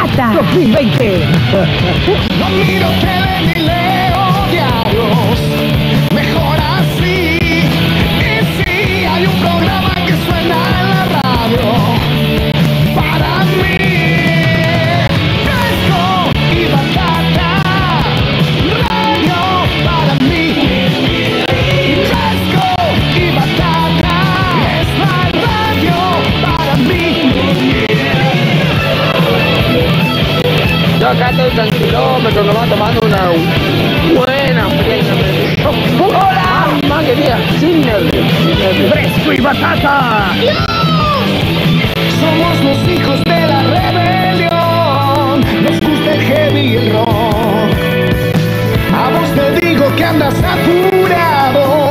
Batata 2020. acá estoy tranquilómetro, nomás tomando una buena. ¡Hola! Mamá querida, sin nervios. Fresco y batata. Somos los hijos de la rebelión. Nos gusta el heavy rock. A vos te digo que andas apurado.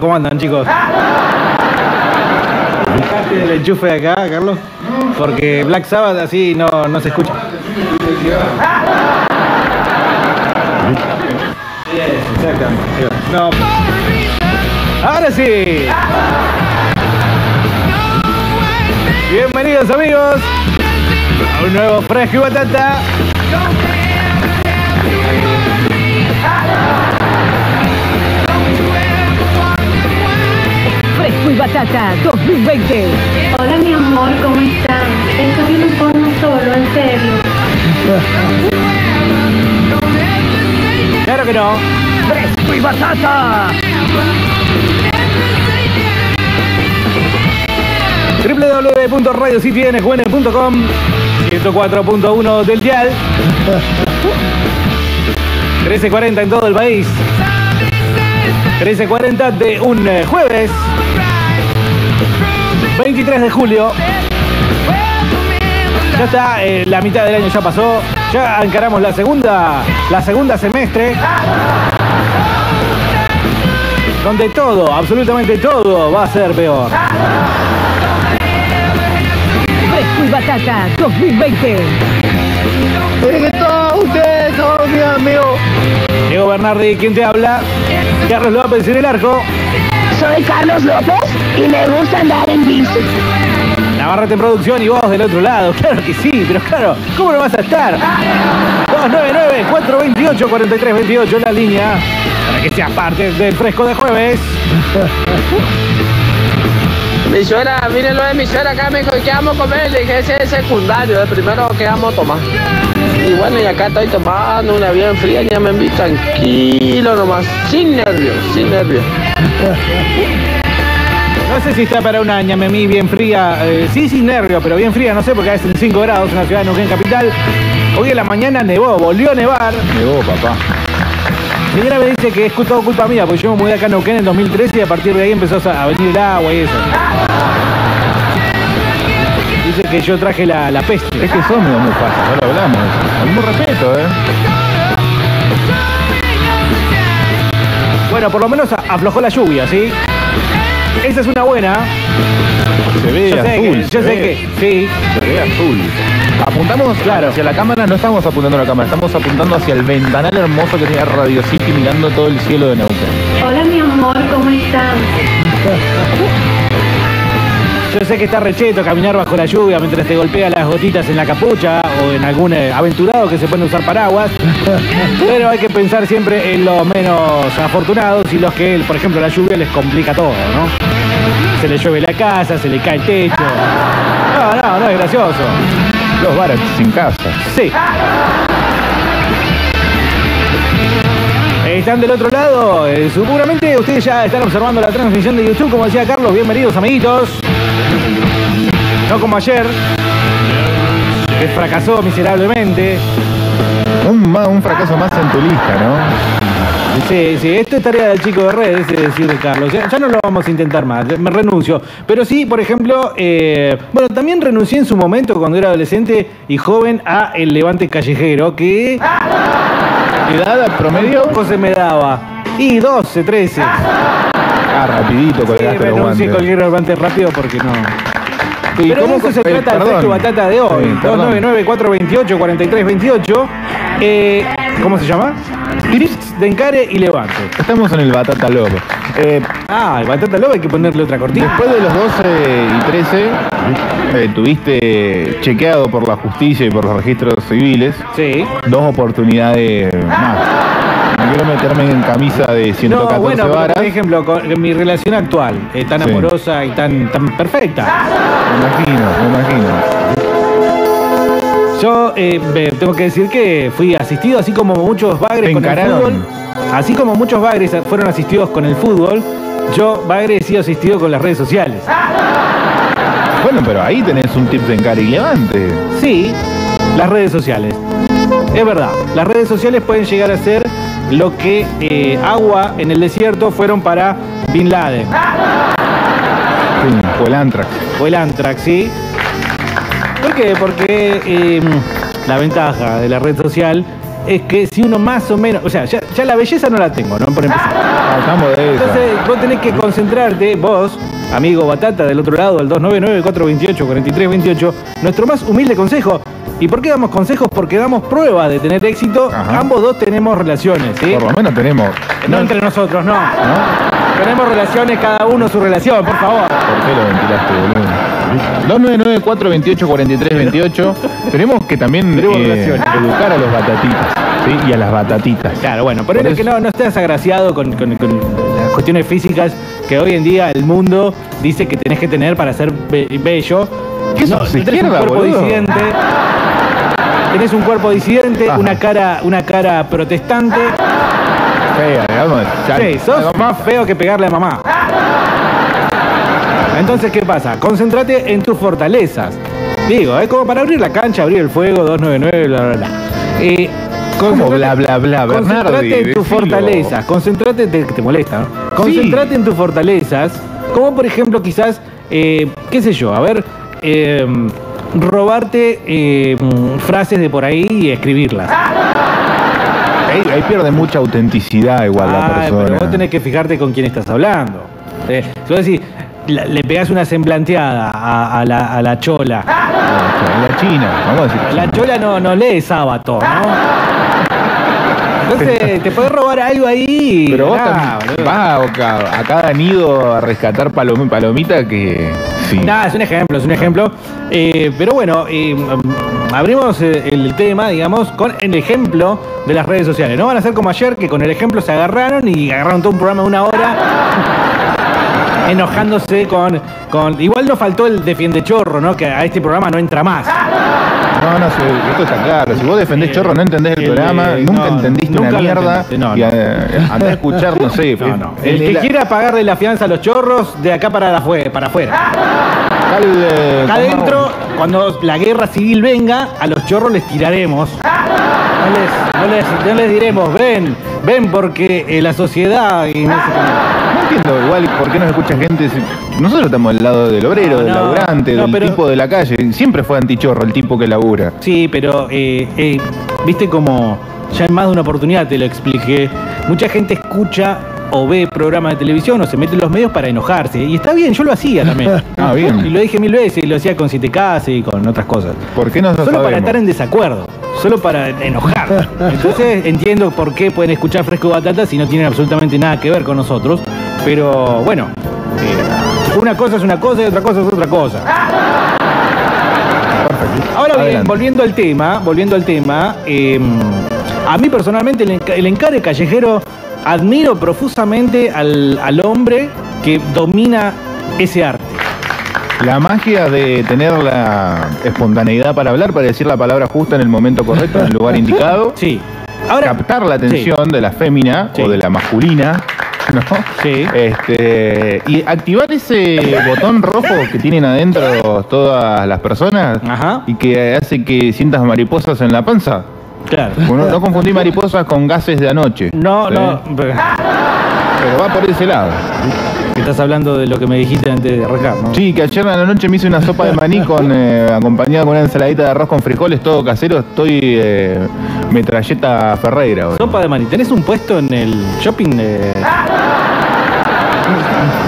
Hola, buen- hola, ¿cómo andan, chicos? ¿Dejaste el enchufe de acá, Carlos? Porque Black Sabbath así no, no se escucha. Exactamente. No. Ahora sí. Bienvenidos amigos a un nuevo Fresco y Batata. Batata 2020. Hola mi amor, ¿cómo estás? Esto viene un porno solo, en serio. Claro que no. Fresco y batata. www.radiocitynqn.com 104.1 del dial 1340 en todo el país 1340 de un eh, jueves 23 de julio ya está, eh, la mitad del año ya pasó ya encaramos la segunda la segunda semestre donde todo, absolutamente todo va a ser peor Fresco y batata 2020. que todos ustedes son mis amigos. Diego Bernardi, ¿quién te habla? Carlos López en el arco. Soy Carlos López y me gusta andar en bici. Navarrete en producción y vos del otro lado. Claro que sí, pero claro, ¿cómo no vas a estar? 299-428-4328 la línea para que seas parte del fresco de jueves. Mi suegra, miren lo de mi suegra acá, me dijo, ¿qué vamos a comer? Le dije, ese es secundario, el primero que vamos a tomar. Y bueno, y acá estoy tomando una bien fría, ya me vi tranquilo nomás, sin nervios, sin nervios. No sé si está para una ñamemí bien fría, eh, sí sin nervio, pero bien fría, no sé, porque es en 5 grados en la ciudad de Neuquén Capital. Hoy en la mañana nevó, volvió a nevar. Llegó, papá. Mi señora me dice que es todo culpa mía, porque yo me mudé acá a Neuquén en 2013 y a partir de ahí empezó a venir el agua y eso. Dice que yo traje la, la peste. Es que son medio Mufasa, ya lo hablamos. Con mucho respeto, ¿eh? Bueno, por lo menos aflojó la lluvia, ¿sí? Esa es una buena. Se ve Yo sé azul. que, yo se sé ve- que, sí. Se ve azul. Apuntamos Claro. hacia la cámara, no estamos apuntando a la cámara, estamos apuntando hacia el ventanal hermoso que tiene Radio City mirando todo el cielo de Neuquén. Hola mi amor, ¿cómo estás? Yo sé que está recheto caminar bajo la lluvia mientras te golpea las gotitas en la capucha o en algún eh, aventurado que se puede usar paraguas. Pero hay que pensar siempre en los menos afortunados y los que, por ejemplo, la lluvia les complica todo, ¿no? Se le llueve la casa, se le cae el techo. No, no, no es gracioso. Los bares sin casa. Sí. Están del otro lado, eh, seguramente ustedes ya están observando la transmisión de YouTube, como decía Carlos, bienvenidos amiguitos. No como ayer, que fracasó miserablemente. Un, un fracaso más en tu lista, ¿no? Sí, sí, esto es tarea del chico de redes, es decir, Carlos. Ya, ya no lo vamos a intentar más, me renuncio. Pero sí, por ejemplo, eh, bueno, también renuncié en su momento cuando era adolescente y joven a el levante callejero, que ¿Edad promedio? poco se me daba. Y 12, 13. Ah, rapidito Sí, colgaste los renuncié guantes. cualquier levante rápido porque no. ¿Y Pero cómo de eso se trata el. Fresco Batata de hoy. Sí, perdón. 299-428-4328. Eh, ¿Cómo se llama? Tips de encare y levante. Estamos en el Batata Love. Eh, Ah, el Batata Lobo hay que ponerle otra cortina. después de los 12 y 13, eh, tuviste chequeado por la justicia y por los registros civiles Sí. dos oportunidades más. No quiero meterme en camisa de 114 No, bueno, varas. por ejemplo, con mi relación actual, eh, tan Sí. amorosa y tan, tan perfecta. Me imagino, me imagino. Yo eh, tengo que decir que fui asistido, así como muchos bagres ¿Te con el fútbol. Así como muchos bagres fueron asistidos con el fútbol, yo bagre he sido asistido con las redes sociales. Bueno, pero ahí tenés un tip de encare y levante. Sí, las redes sociales. Es verdad, las redes sociales pueden llegar a ser lo que eh, agua en el desierto fueron para Bin Laden Sí, o el Antrax. o el Antrax, ¿sí? ¿Por qué? Porque eh, la ventaja de la red social es que si uno más o menos, o sea, ya, ya la belleza no la tengo, ¿no? Por empezar. Ah, de. Entonces vos tenés que concentrarte, vos, amigo Batata del otro lado, al 299-428-4328, nuestro más humilde consejo. ¿Y por qué damos consejos? Porque damos prueba de tener éxito. Ajá. Ambos dos tenemos relaciones, ¿sí? Por lo menos tenemos. No entre nosotros, no. ¿No? Tenemos relaciones, cada uno su relación, por favor. ¿Por qué lo ventilaste, boludo? 299-428-4328. Tenemos que también Tenemos eh, educar a los batatitas. ¿sí? Y a las batatitas. Claro, bueno, pero es que no, no estés agraciado con, con- con las cuestiones físicas que hoy en día el mundo dice que tenés que tener para ser be- bello. ¿Qué no, sos, tenés un izquierda, cuerpo boludo? disidente. Tenés un cuerpo disidente, Ajá. una cara, una cara protestante. Fea, digamos. ya- Sí, sos más feo que pegarle a mamá. Entonces, ¿qué pasa? Concéntrate en tus fortalezas. Digo, es como para abrir la cancha, abrir el fuego, 299, bla, bla, bla. Eh, ¿Cómo bla, bla, bla, Bernardi? Concéntrate en tus fortalezas. Concéntrate, te, te molesta, ¿no? Concéntrate en tus fortalezas. Como por ejemplo, quizás, eh, qué sé yo, a ver, eh, robarte eh, frases de por ahí y escribirlas. Ahí, ahí pierde mucha autenticidad igual la Ay, persona. pero vos tenés que fijarte con quién estás hablando. Eh, vos decís, la- le pegás una semblanteada a, a la, a la chola. La China, vamos a decir. La chola no, no lee sábado, ¿no? Entonces, te podés robar algo ahí. Pero vos nada, también vas a, a cada nido a rescatar palom- palomita que. Sí. Nada, es un ejemplo, es un ejemplo. Eh, pero bueno, eh, abrimos eh, el tema, digamos, con el ejemplo de las redes sociales. No van a ser como ayer, que con el ejemplo se agarraron y agarraron todo un programa de una hora. Enojándose con, con. Igual nos faltó el defiende chorro, ¿no? Que a este programa no entra más. No, no, si- esto está claro. Si vos defendés Eh, chorro, no entendés el, el, programa, eh, nunca no, entendiste nunca una mierda. no, y no. eh, andá a escuchar, no sé. No, no. en El que la- quiera pagarle la fianza a los chorros, de acá para, afuera, para afuera. acá eh, adentro, cuando la guerra civil venga, a los chorros les tiraremos. No les, no les- no les diremos, ven, ven porque eh, la sociedad y no sé qué. No entiendo igual por qué nos escucha gente. Nosotros estamos del lado del obrero, No, del no, laburante, no, del pero- tipo de la calle. Siempre fue antichorro el tipo que labura. Sí, pero eh, eh, viste como ya en más de una oportunidad te lo expliqué. Mucha gente escucha o ve programas de televisión o se mete en los medios para enojarse. Y está bien, yo lo hacía también. Ah, bien. Y lo dije mil veces, y lo hacía con Siete Casas y con otras cosas. ¿Por qué no lo Solo para estar en desacuerdo, solo para enojar. Entonces entiendo por qué pueden escuchar Fresco Batata si no tienen absolutamente nada que ver con nosotros. Pero bueno, eh, Una cosa es una cosa y otra cosa es otra cosa. Ahora bien, Adelante. volviendo al tema, volviendo al tema, eh, a mí personalmente el, enca- el encare callejero admiro profusamente al, al hombre que domina ese arte. La magia de tener la espontaneidad para hablar, para decir la palabra justa en el momento correcto, en el lugar indicado. Sí. Ahora, captar la atención de la fémina Sí. o de la masculina, ¿no? Sí. Este, y activar ese botón rojo que tienen adentro todas las personas Ajá. y que hace que sientas mariposas en la panza. claro. Bueno, no confundí mariposas con gases de anoche. No, no, pero- Pero va por ese lado. estás hablando de lo que me dijiste antes de arrancar, ¿no? Sí, que ayer a la noche me hice una sopa de maní con, eh, acompañada con una ensaladita de arroz con frijoles, todo casero. Estoy eh, metralleta Ferreira. hoy. Sopa de maní. ¿Tenés un puesto en el shopping de...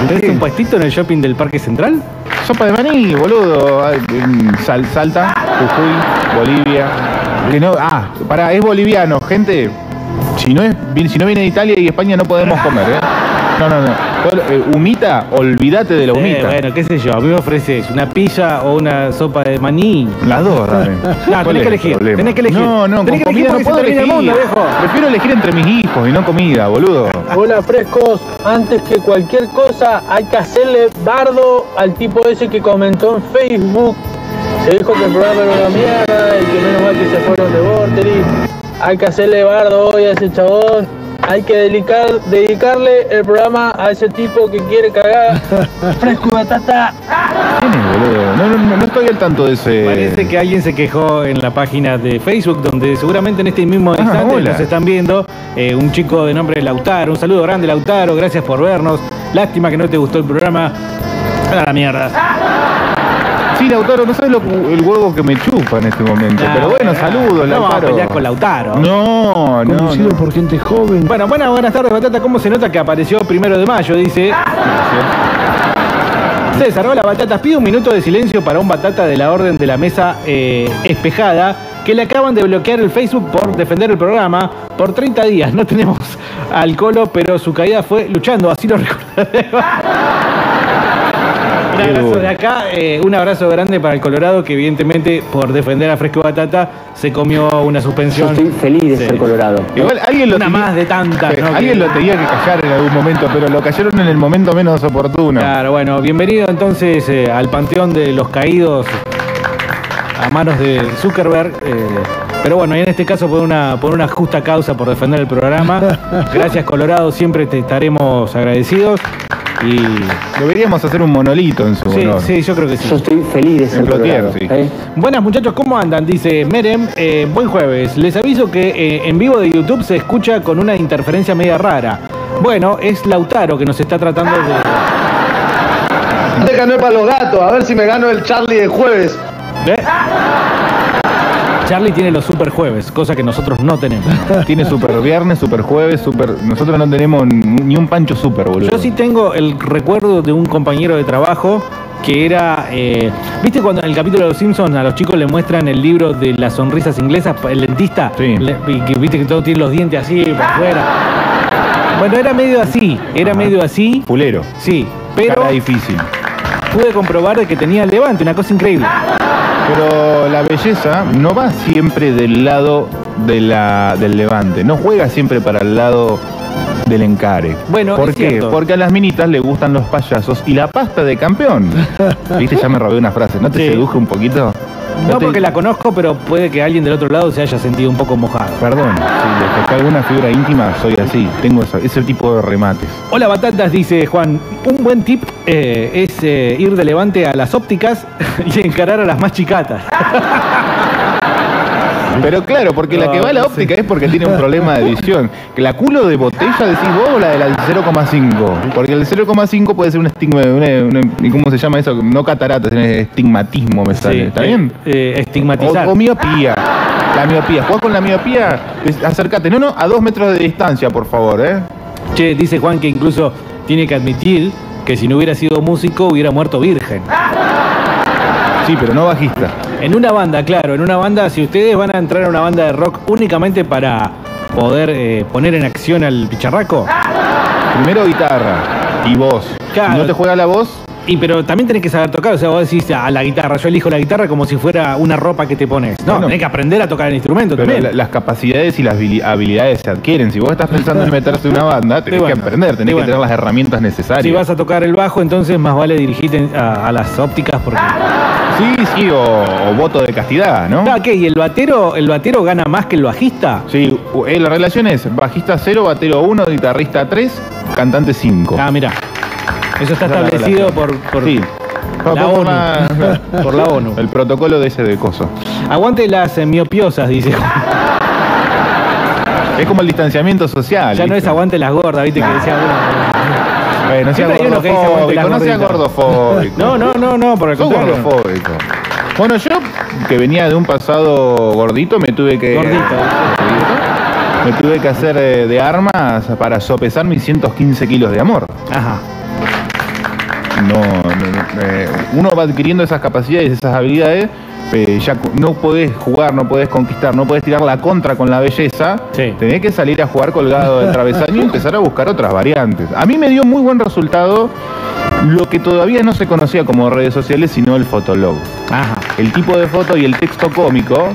¿Tenés un puestito en el shopping del Parque Central? Sopa de maní, boludo. En Sal- Salta, Jujuy, Bolivia. Que no, ah, pará, es boliviano, gente. Si no, es, si no viene de Italia y España no podemos comer, ¿eh? No, no, no. Eh, humita, olvídate de la Eh, humita. bueno, qué sé yo, a mí me ofreces una pizza o una sopa de maní. Las dos, dame. No, ¿Cuál tenés que el elegir, problema? tenés que elegir. No, no, Tenés con que elegir comida no puedo termina el elegir. mundo, viejo. Prefiero elegir entre mis hijos y no comida, boludo. Hola frescos, antes que cualquier cosa hay que hacerle bardo al tipo ese que comentó en Facebook. Se dijo que el programa era una mierda y que menos mal que se fueron de Vorterix. Hay que hacerle bardo hoy a ese chabón. Hay que dedicar, dedicarle el programa a ese tipo que quiere cagar. Fresco y batata. ¿Quién es, boludo? No, no, no, no estoy al tanto de ese. Parece que alguien se quejó en la página de Facebook, donde seguramente en este mismo Ah, instante hola. nos están viendo. eh, un chico de nombre Lautaro. Un saludo grande, Lautaro. Gracias por vernos. Lástima que no te gustó el programa. A la mierda. Sí, Lautaro, no sabes lo- el huevo que me chupa en este momento. Ah, Pero bueno, saludos, no vamos a Lautaro. con Lautaro. No, no. Conducido no. por gente joven. Bueno, buenas, buenas tardes, Batata. ¿Cómo se nota que apareció primero de mayo? Dice. César, hola Batatas. Pido un minuto de silencio para un Batata de la Orden de la Mesa eh, Espejada que le acaban de bloquear el Facebook por defender el programa por 30 días. No tenemos al Colo, pero su caída fue luchando, así lo recordaremos. Un abrazo de acá, eh, un abrazo grande para el Colorado que evidentemente por defender a Fresco Batata se comió una suspensión. feliz de Sí. ser colorado. Igual alguien lo Una tenía- más de tantas, ¿no? Alguien lo tenía que callar en algún momento, pero lo callaron en el momento menos oportuno. Claro, bueno, bienvenido entonces eh, al panteón de los caídos a manos de Zuckerberg. eh, pero bueno, y en este caso por una, por una justa causa, por defender el programa. Gracias Colorado, siempre te estaremos agradecidos. Y Deberíamos hacer un monolito en su sí, honor. sí, yo creo que sí. estoy feliz de ser Plotier, sí. ¿eh? Buenas muchachos, ¿cómo andan? Dice Merem, eh, buen jueves. Les aviso que eh, en vivo de YouTube se escucha con una interferencia media rara. Bueno, es Lautaro que nos está tratando de... Te gané para los gatos, a ver si me gano el Charlie de jueves. ¿Eh? Charlie tiene los super jueves, cosa que nosotros no tenemos. Tiene super viernes, super jueves, super. Nosotros no tenemos ni un pancho super, boludo. Yo sí tengo el recuerdo de un compañero de trabajo que era. eh, ¿Viste cuando en el capítulo de Los Simpsons a los chicos le muestran el libro de las sonrisas inglesas, el dentista? Sí. Le- y que viste que todos tienen los dientes así por fuera. Bueno, era medio así, era medio así, Fulero. sí, pero Cara difícil. pude comprobar de que tenía el levante, una cosa increíble. Pero la belleza no va siempre del lado de la, del levante. No juega siempre para el lado del encare. Bueno, ¿Por es qué? cierto. Porque a las minitas le gustan los payasos y la pasta de campeón. Viste, ya me robé una frase. ¿No te Sí. seduje un poquito? No te- porque la conozco, pero puede que alguien del otro lado se haya sentido un poco mojado. Perdón, si le toqué alguna fibra íntima, soy así. Tengo esa- ese tipo de remates. Hola Batatas, dice Juan. Un buen tip eh, es eh, ir de levante a las ópticas y encarar a las más chicatas. Pero claro, porque la que va a la óptica es porque tiene un problema de visión. Que la culo de botella decís vos o la de la del 0,5. Porque el 0,5 puede ser un estigma, una- una- ¿cómo se llama eso? No catarata, sino estigmatismo me sale. Sí, ¿Está eh, bien? eh, estigmatizar. o miopía. La miopía. Jugás con la miopía, es- acércate. No, no, a dos metros de distancia, por favor, ¿eh? Che, dice Juan que incluso tiene que admitir que si no hubiera sido músico hubiera muerto virgen. Sí, pero no bajista. En una banda, claro, en una banda, si ustedes van a entrar a una banda de rock únicamente para poder eh, poner en acción al picharraco, Primero guitarra y voz. Claro. Si no te juega la voz, Y pero también tenés que saber tocar, o sea, vos decís a la guitarra, yo elijo la guitarra como si fuera una ropa que te pones. No, Bueno. tenés que aprender a tocar el instrumento Pero también. la- las capacidades y las habili- habilidades se adquieren. Si vos estás pensando en meterte en una banda, tenés bueno. que aprender, tenés que tener las herramientas necesarias. Si vas a tocar el bajo, entonces más vale dirigirte a, a las ópticas porque. Sí, sí, o, o voto de castidad, ¿no? Ah, ¿qué? ¿Y el batero, el batero gana más que el bajista? Sí, eh, la relación es bajista 0, batero 1, guitarrista 3, cantante 5. Ah, mira. Eso está Esa es la establecido por, por, Sí. la Por ONU. la- Por la ONU. El protocolo de ese de coso. Aguante las eh, miopiosas, dice. Es como el distanciamiento social. Ya no es ¿viste? aguante las gordas, viste que decía uno. Bueno, no sea gordofóbico, no sea gordofóbico. No, no, no, no, por el contrario. gordofóbico. Bueno, yo, que venía de un pasado gordito, me tuve que... Gordito. Gordito. Me tuve que hacer eh, de armas para sopesar mis 115 kilos de amor. Ajá. No, eh, uno va adquiriendo esas capacidades, esas habilidades, eh, ya no podés jugar, no podés conquistar, no podés tirar la contra con la belleza, Sí. tenés que salir a jugar colgado del travesaño y empezar a buscar otras variantes. A mí me dio muy buen resultado lo que todavía no se conocía como redes sociales, sino el fotolog. Ajá. El tipo de foto y el texto cómico,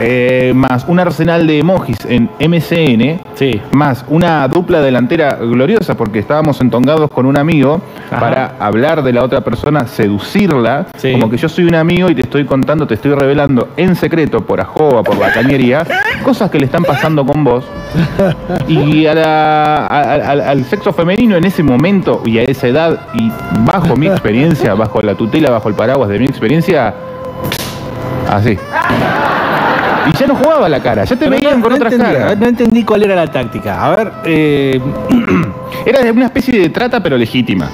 eh, más un arsenal de emojis en MCN, Sí. más una dupla delantera gloriosa porque estábamos entongados con un amigo Ajá. para hablar de la otra persona, seducirla, Sí. como que yo soy un amigo y te estoy contando, te estoy revelando en secreto, por ajoba, por la cañería, cosas que le están pasando con vos. Y a la- a- al- al sexo femenino en ese momento y a esa edad, y bajo mi experiencia, bajo la tutela, bajo el paraguas de mi experiencia, así. Y ya no jugaba la cara, ya te Pero veían no, con no otras entendí, caras. no entendí cuál era la táctica. A ver, eh, Era una especie de trata, pero legítima.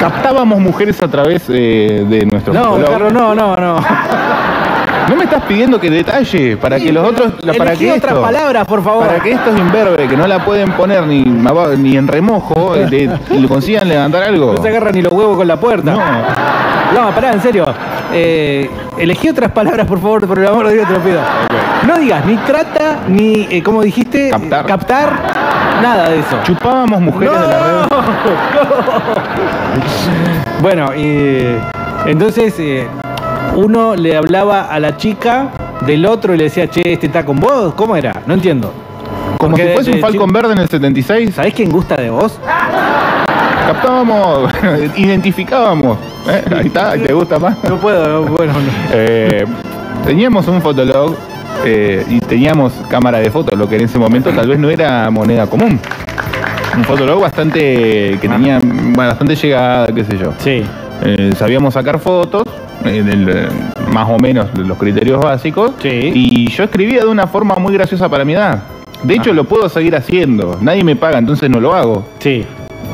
Captábamos mujeres a través eh, de nuestro no. Carlos, no, no, no. ¿No me estás pidiendo que detalle para que los otros, para que otras esto, palabras, por favor. para que estos imberbes que no la pueden poner ni, ni en remojo, eh, le, le consigan levantar algo? No se agarran ni los huevos con la puerta. No. No, pará, en serio. Eh, elegí otras palabras, por favor, por el amor de Dios, te lo pido. No digas ni trata, ni, eh, ¿cómo dijiste? Captar. Captar, nada de eso. Chupábamos mujeres de la red. Bueno, eh, entonces eh, uno le hablaba a la chica del otro y le decía, che, este está con vos. ¿Cómo era? No entiendo. Como Porque si fuese un Falcon Verde en el 76. ¿Sabés quién gusta de vos? Captábamos, identificábamos. ¿eh? Ahí está, ¿te gusta más? No puedo, no, bueno, no. Eh, teníamos un fotolog eh, y teníamos cámara de fotos, lo que en ese momento tal vez no era moneda común. Un fotolog bastante que tenía bueno, bastante llegada, qué sé yo. Sí. Eh, sabíamos sacar fotos, eh, del, más o menos los criterios básicos. Sí. Y yo escribía de una forma muy graciosa para mi edad. De hecho, lo puedo seguir haciendo. Nadie me paga, entonces no lo hago. Sí.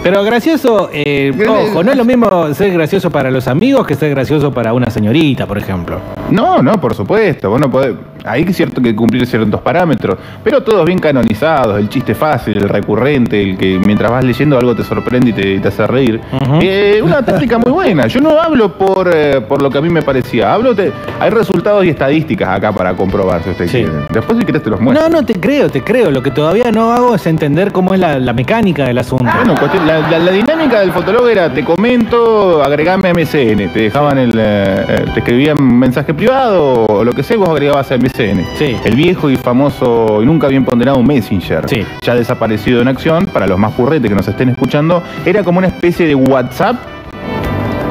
Pero gracioso, eh, ojo, no es lo mismo ser gracioso para los amigos que ser gracioso para una señorita, por ejemplo. No, no, por supuesto. Bueno, podés, hay que cierto que cumplir ciertos parámetros, pero todos bien canonizados, el chiste fácil, el recurrente, el que mientras vas leyendo algo te sorprende y te, te hace reír. Eh, una táctica muy buena. Yo no hablo por, eh, por lo que a mí me parecía. Hablo de, hay resultados y estadísticas acá para comprobar si usted Sí. quiere. Después si querés te los muestro. No, no, te creo, te creo. Lo que todavía no hago es entender cómo es la, la mecánica del asunto. Bueno, cuestión- la, la- la dinámica del fotólogo era, te comento, agregame a MSN, te dejaban el, eh, te escribían mensaje privado o lo que sea, vos agregabas a MSN. Sí. El viejo y famoso y nunca bien ponderado Messenger, Sí. ya desaparecido en acción, para los más purretes que nos estén escuchando, era como una especie de WhatsApp,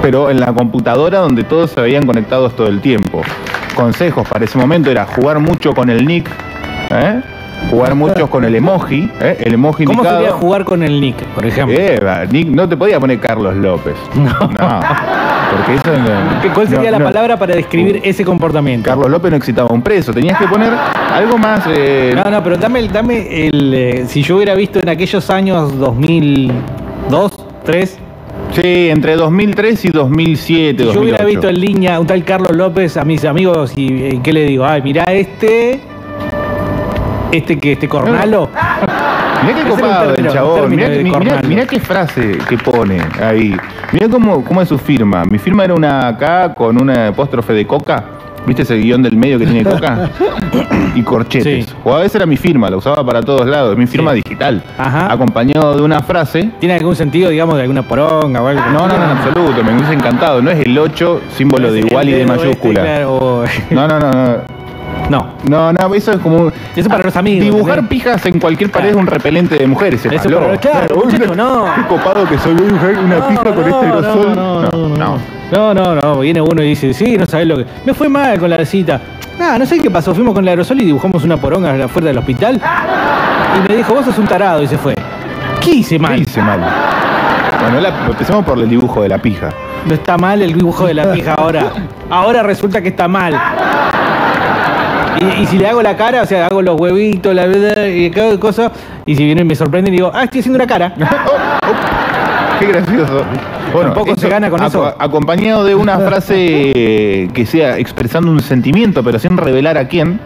pero en la computadora donde todos se veían conectados todo el tiempo. Consejos para ese momento era jugar mucho con el nick, ¿eh? Jugar mucho con el emoji, ¿eh? el emoji ¿Cómo indicado. sería jugar con el Nick, por ejemplo? Eh, va, Nick, no te podía poner Carlos López. No. porque eso no- ¿Qué- ¿Cuál sería no, la no. palabra para describir ese comportamiento? Carlos López no excitaba a un preso. Tenías que poner algo más. eh, No, no, pero dame, el- dame el. eh, si yo hubiera visto en aquellos años 2002, 3, Sí, entre 2003 y 2007, si yo hubiera 2008. visto en línea un tal Carlos López a mis amigos y, y ¿qué le digo? Ay, mirá este. Este que este cornalo. Mirá qué copado el chabón. Mirá, qué frase que pone ahí. Mirá cómo, cómo es su firma. Mi firma era una K con una apóstrofe de coca ¿Viste ese guion del medio que tiene coca? y corchetes. Sí. O a veces era mi firma, la usaba para todos lados, mi firma Sí. digital. Ajá. Acompañado de una frase. ¿Tiene algún sentido, digamos, de alguna poronga o algo? No, no, no, en absoluto, me hubiese encantado. No es el 8, símbolo de igual y de este, mayúscula. No, no, no, no. No. No, no, eso es como. Eso para los amigos, Dibujar pijas en cualquier pared es un repelente de mujeres. Eso para- claro, Uy, muchacho, no. Qué copado que soy, voy a dibujar una No, pija con no, este aerosol. No, no, no, no. no, no, viene uno y dice, sí, no sabes lo que... Me fue mal con la cita. Nada, no sé qué pasó, fuimos con el aerosol y dibujamos una poronga afuera del hospital. Y me dijo, vos sos un tarado, y se fue. ¿Qué hice ¿Qué mal? hice mal? Bueno, la- empecemos por el dibujo de la pija. No está mal el dibujo de la pija ahora. Ahora resulta que está mal. Y, y si le hago la cara, o sea, hago los huevitos, la verdad, y cada cosa, y si viene y me sorprende y digo, ah, estoy haciendo una cara. Qué gracioso. Bueno, Tampoco se gana con eso. Acompañado de una frase que sea expresando un sentimiento, pero sin revelar a quién.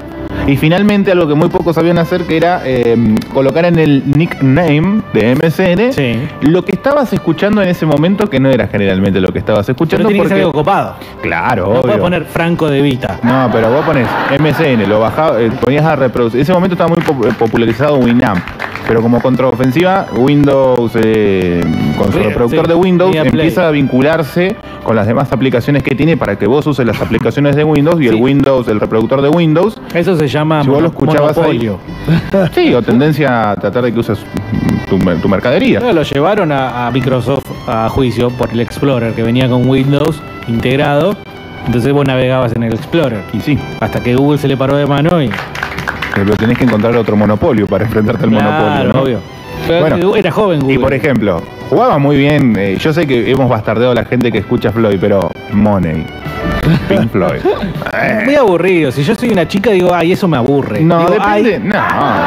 Y finalmente algo que muy pocos sabían hacer, que era eh, colocar en el nickname de MSN Sí. lo que estabas escuchando en ese momento, que no era generalmente lo que estabas Pero escuchando. tiene que ser porque- algo copado. Claro, No obvio. poner Franco de Vita. No, pero vos pones MSN, lo bajabas, eh, ponías a reproducir. En ese momento estaba muy eh, popularizado Winamp. Pero como contraofensiva, Windows, eh, con su reproductor sí. de Windows, empieza a vincularse con las demás aplicaciones que tiene para que vos uses las aplicaciones de Windows y el. Windows, el reproductor de Windows. Eso se llama Si vos lo escuchabas ahí. monopolio. Sí, o tendencia a tratar de que uses tu, tu mercadería. Lo llevaron a, a Microsoft a juicio por el Explorer que venía con Windows integrado. Entonces vos navegabas en el Explorer. Y sí, Hasta que Google se le paró de mano y. pero tenés que encontrar otro monopolio para enfrentarte al Claro, monopolio. ¿no? obvio. Pero Bueno, era joven Google. Y por ejemplo, jugaba muy bien. eh, yo sé que hemos bastardeado a la gente que escucha Floyd, pero Money. Pink Floyd. Eh, Muy aburrido. Si yo soy una chica, digo, ay, eso me aburre. No, Digo, depende. "Ay, No,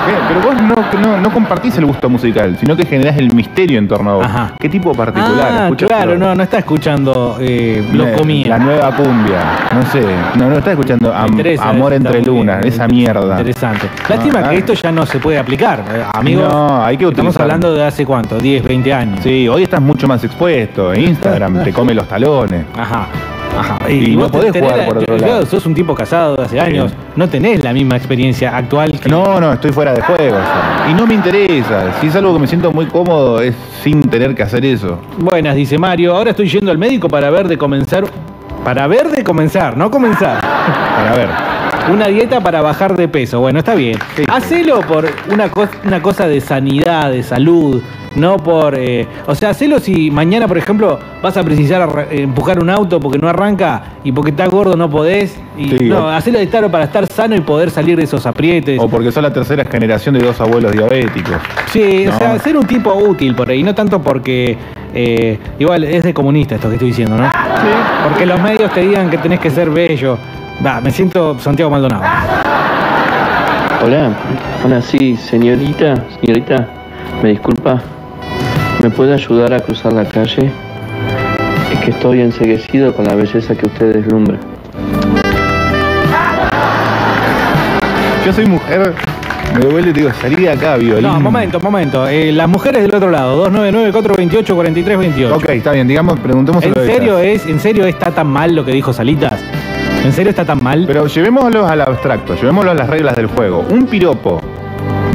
¿qué? pero vos no, no, no compartís el gusto musical, sino que generás el misterio en torno a vos. Ajá. ¿Qué tipo particular? Ah, claro, Floyd? no, no está escuchando eh, Eh, Loco Mía. La nueva cumbia. No sé. No, no está escuchando Me Am- interesa, Amor está entre muy lunas. Esa mierda. Interesante. Lástima Ah, que ah. esto ya no se puede aplicar. eh, Amigos, No, hay que estamos utilizar. hablando de hace cuánto, 10, 20 años. Sí, hoy estás mucho más expuesto. Instagram te come los talones. Ajá. Ajá. Y no vos podés jugar por otro lado. Sos un tipo casado de hace años. No tenés la misma experiencia actual que. No, no, estoy fuera de juego. ya. Y no me interesa. Si es algo que me siento muy cómodo, es sin tener que hacer eso. Buenas, dice Mario. Ahora estoy yendo al médico para ver de comenzar. Para ver de comenzar, no comenzar. Para ver. Una dieta para bajar de peso. Bueno, está bien. Sí. Hacelo por una cosa de sanidad, de salud. No por. eh, o sea, hacelo si mañana, por ejemplo, vas a precisar eh, empujar un auto porque no arranca y porque estás gordo no podés. Y, Sí, no, o- hacelo de estar para estar sano y poder salir de esos aprietes. O porque sos la tercera generación de dos abuelos diabéticos. Sí, o sea, ser un tipo útil por ahí, no tanto porque. eh, igual es de comunista esto que estoy diciendo, ¿no? Sí. Porque los medios te digan que tenés que ser bello. Va, me siento Santiago Maldonado. Hola, hola, sí, señorita, señorita, me disculpa, ¿me puede ayudar a cruzar la calle? Es que estoy enseguecido con la belleza que usted deslumbra. Yo soy mujer, me duele, digo, salí de acá, violín. No, momento, momento. Eh, las mujeres del otro lado, 299-428-4328. Ok, está bien, digamos, preguntemos ¿En serio es, en serio está tan mal lo que dijo Salitas? ¿En serio está tan mal? Pero llevémoslo al abstracto, llevémoslo a las reglas del juego. Un piropo.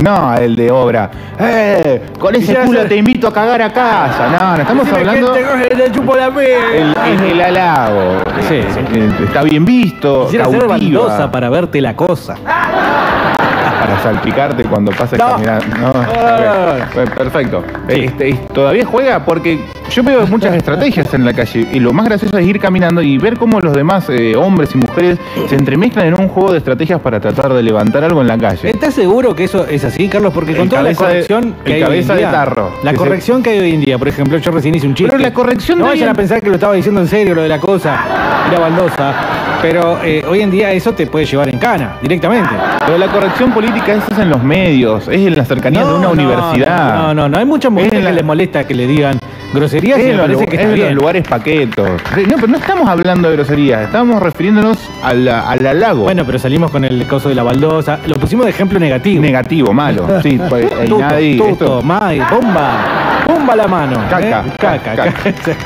No, el de obra. ¡Eh! Con ese culo te invito a cagar a casa. No, no estamos hablando. Le chupo la El, el, el halago. Sí, sí. Eh, Está bien visto, Quisiera ser cautiva. baldosa para verte la cosa. Para salpicarte cuando pases No. caminando. No, Perfecto. Este, y todavía juega porque yo veo muchas estrategias en la calle y lo más gracioso es ir caminando y ver cómo los demás eh, hombres y mujeres se entremezclan en un juego de estrategias para tratar de levantar algo en la calle. ¿Estás seguro que eso es así, Carlos? Porque con El toda la de- corrección el que hay hoy en de día, tarro, La se- corrección que hay hoy en día, por ejemplo, yo recién hice un chiste. Pero la corrección No de vayan a pensar que lo estaba diciendo en serio, lo de la cosa, era baldosa. Pero eh, hoy en día eso te puede llevar en cana, directamente. Pero la corrección política es en los medios, es en las cercanías de una No, universidad. No, no, no. Hay muchas mujeres la- que les molesta que le digan groserías me parece que en los bien. lugares paquetos. No, pero no estamos hablando de groserías, estamos refiriéndonos a la- al halago. Bueno, pero salimos con el coso de la baldosa. Lo pusimos de ejemplo negativo. negativo, malo. Sí, pues, eh, Tuto, nadie- tuto, esto- mai, bomba, bomba la mano. Caca, ¿eh? caca, caca. caca.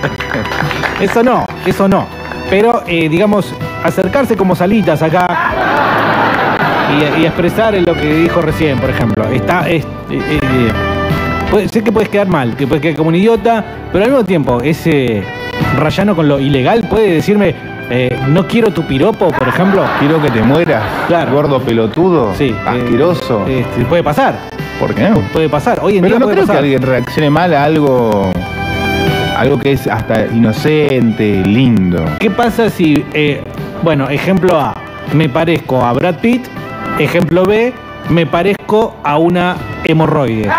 eso no, eso no. Pero, eh, digamos, acercarse como salitas acá y, y expresar lo que dijo recién, por ejemplo. Está, es- eh, sé que puedes quedar mal, que puedes quedar como un idiota, pero al mismo tiempo, ese rayano con lo ilegal puede decirme, eh, no quiero tu piropo, por ejemplo. Quiero que te mueras, Claro. gordo pelotudo, Sí. eh, asqueroso. este, puede pasar, ¿Por qué no? puede pasar. Hoy en Pero día no puede creo que alguien reaccione mal a algo, algo que es hasta inocente, lindo. ¿Qué pasa si, eh, bueno, ejemplo A, me parezco a Brad Pitt, ejemplo B, me parezco a una hemorroide?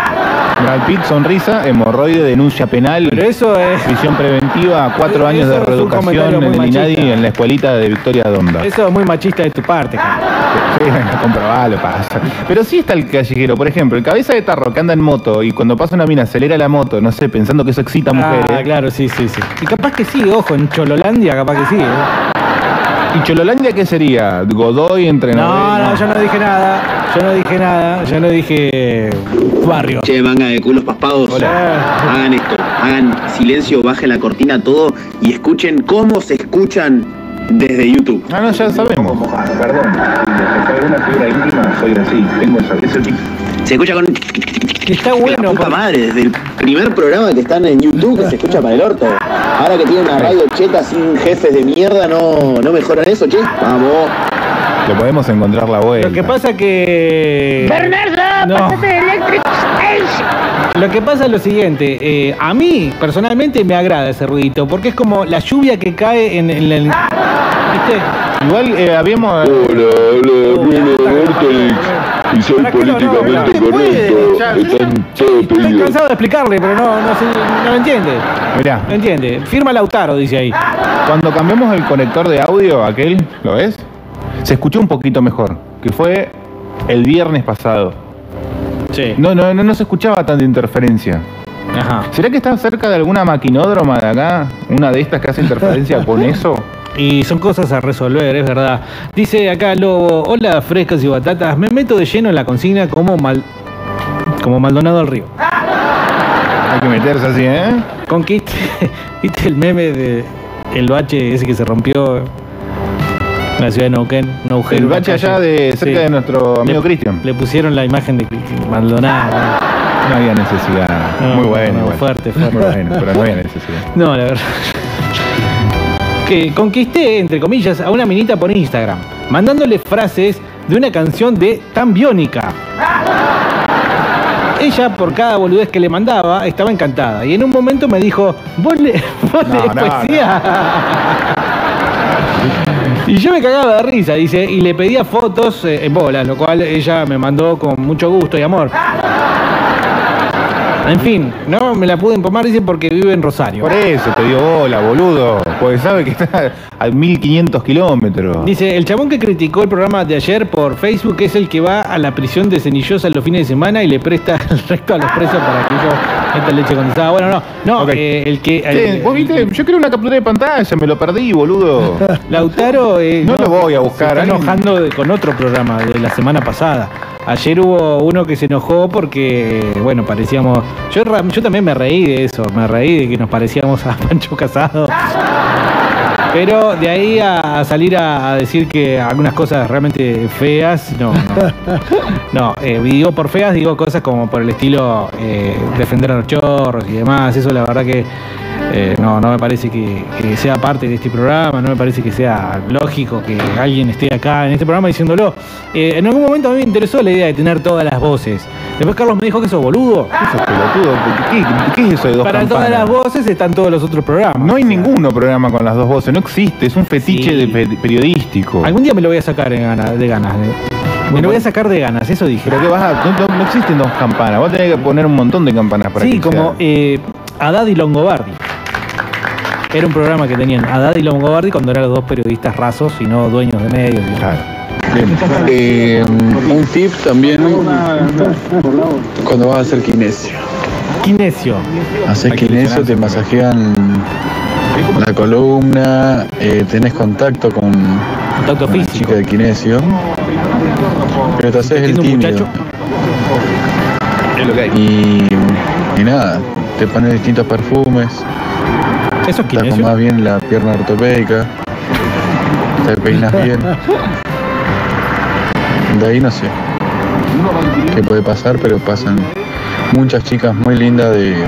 Brad Pitt, sonrisa, hemorroide, denuncia penal, Pero eso es... prisión preventiva, cuatro años de reeducación en el INADI en la escuelita de Victoria Donda. Eso es muy machista de tu parte. Sí, comprobalo, pasa. Pero sí está el callejero, por ejemplo, el cabeza de tarro que anda en moto y cuando pasa una mina acelera la moto, no sé, pensando que eso excita a mujeres. Ah, claro, sí, sí, sí. Y capaz que sí, ojo, en Chololandia capaz que sí. ¿eh? ¿Y Chololandia qué sería? ¿Godoy entre No, no, yo no dije nada. Yo no dije nada. Yo no dije barrio. Che, manga de culos paspados. Hagan esto, hagan silencio, bajen la cortina todo y escuchen cómo se escuchan desde YouTube. Ah, no, ya sabemos. Perdón, si alguna figura íntima, soy así, tengo esa- ese tipo. Se escucha con Está la bueno. puta porque- madre, desde el primer programa que están en YouTube que se escucha para el orto. Ahora que tienen una radio cheta sin jefes de mierda, no, no mejoran eso, che. Vamos. Le podemos encontrar la vuelta. Lo que pasa que... Bernardo, No. pásate de Electric Station. Lo que pasa es lo siguiente, eh, a mí personalmente me agrada ese ruidito, porque es como la lluvia que cae en, en el... ¿Viste? Igual eh, habíamos. Hola, hola, Bruno Bertolix. Y soy políticamente No se puede, correcto. ya- Están todos Estoy pedidos. cansado de explicarle, pero no, no, se- no lo entiende. Mirá, No entiende. Firma Lautaro, dice ahí. cuando cambiamos el conector de audio, aquel, ¿lo ves? Se escuchó un poquito mejor, que fue el viernes pasado. Sí. No, no, no, no se escuchaba tanta interferencia. Ajá. ¿Será que está cerca de alguna maquinódroma de acá? Una de estas que hace interferencia con eso. Y son cosas a resolver, es verdad. Dice acá Lobo, hola frescos y batatas, me meto de lleno en la consigna como mal como Maldonado al Río. Hay que meterse así, ¿eh? Conquiste, ¿viste el meme de el bache ese que se rompió en la ciudad de Neuquén? Un agujero, El bache allá de cerca Sí. de nuestro amigo Cristian. Le pusieron la imagen de Maldonado. No había necesidad. No, Muy bueno, no, igual. fuerte, fuerte. Muy bueno, pero no había necesidad. No, la verdad. Que conquisté, entre comillas, a una minita por Instagram, mandándole frases de una canción de Tan Biónica. Ella, por cada boludez que le mandaba, estaba encantada. Y en un momento me dijo, ¿vos, le, vos No, lees no, poesía? Y yo me cagaba de risa, dice, y le pedía fotos eh, en bolas, lo cual ella me mandó con mucho gusto y amor. En fin, no me la pude empomar, dice, porque vive en Rosario. Por eso te dio bola, boludo. Porque sabe que está a 1500 kilómetros. Dice, el chabón que criticó el programa de ayer por Facebook es el que va a la prisión de Cenillosa los fines de semana y le presta el resto a los presos para que ellos metan leche condensada. Bueno, no, no, eh, el que... Vos viste, yo quiero una captura de pantalla, me lo perdí, boludo. Lautaro eh, No lo voy a buscar, Se está enojando de- con otro programa de la semana pasada. Ayer hubo uno que se enojó porque, bueno, parecíamos. Yo, yo también me reí de eso, me reí de que nos parecíamos a Pancho Casado. Pero de ahí a, salir a, decir que algunas cosas realmente feas, no, no. No, eh, digo por feas, digo cosas como por el estilo eh, defender a los chorros y demás. Eso la verdad que eh, no, no me parece que, que sea parte de este programa, no me parece que sea lógico que alguien esté acá en este programa diciéndolo. Eh, en algún momento a mí me interesó la idea de tener todas las voces. Después Carlos me dijo que sos boludo. Eso es pelotudo. ¿Qué, qué es eso de dos Para todas las voces están todos los otros programas. No hay ninguno programa con las dos voces, no existe, es un fetiche Sí. de pe- periodístico. Algún día me lo voy a sacar de ganas. me lo voy a sacar de ganas, eso dije. Pero que vas a, no, no- no existen dos campanas, vos tenés que poner un montón de campanas para Sí, que como eh, Haddad y Longobardi. Era un programa que tenían Haddad y Longobardi cuando eran los dos periodistas rasos y no dueños de medios. y- Claro. Eh, un tip también cuando vas a hacer kinesio. Kinesio. Haces kinesio, te masajean la columna, eh, tenés contacto con Contacto con la físico. chica de kinesio, pero te haces el tímido. Y, y nada, te pones distintos perfumes, Eso es te acomodás bien la pierna ortopédica, te peinas bien. De ahí no sé qué puede pasar, pero pasan muchas chicas muy lindas de, de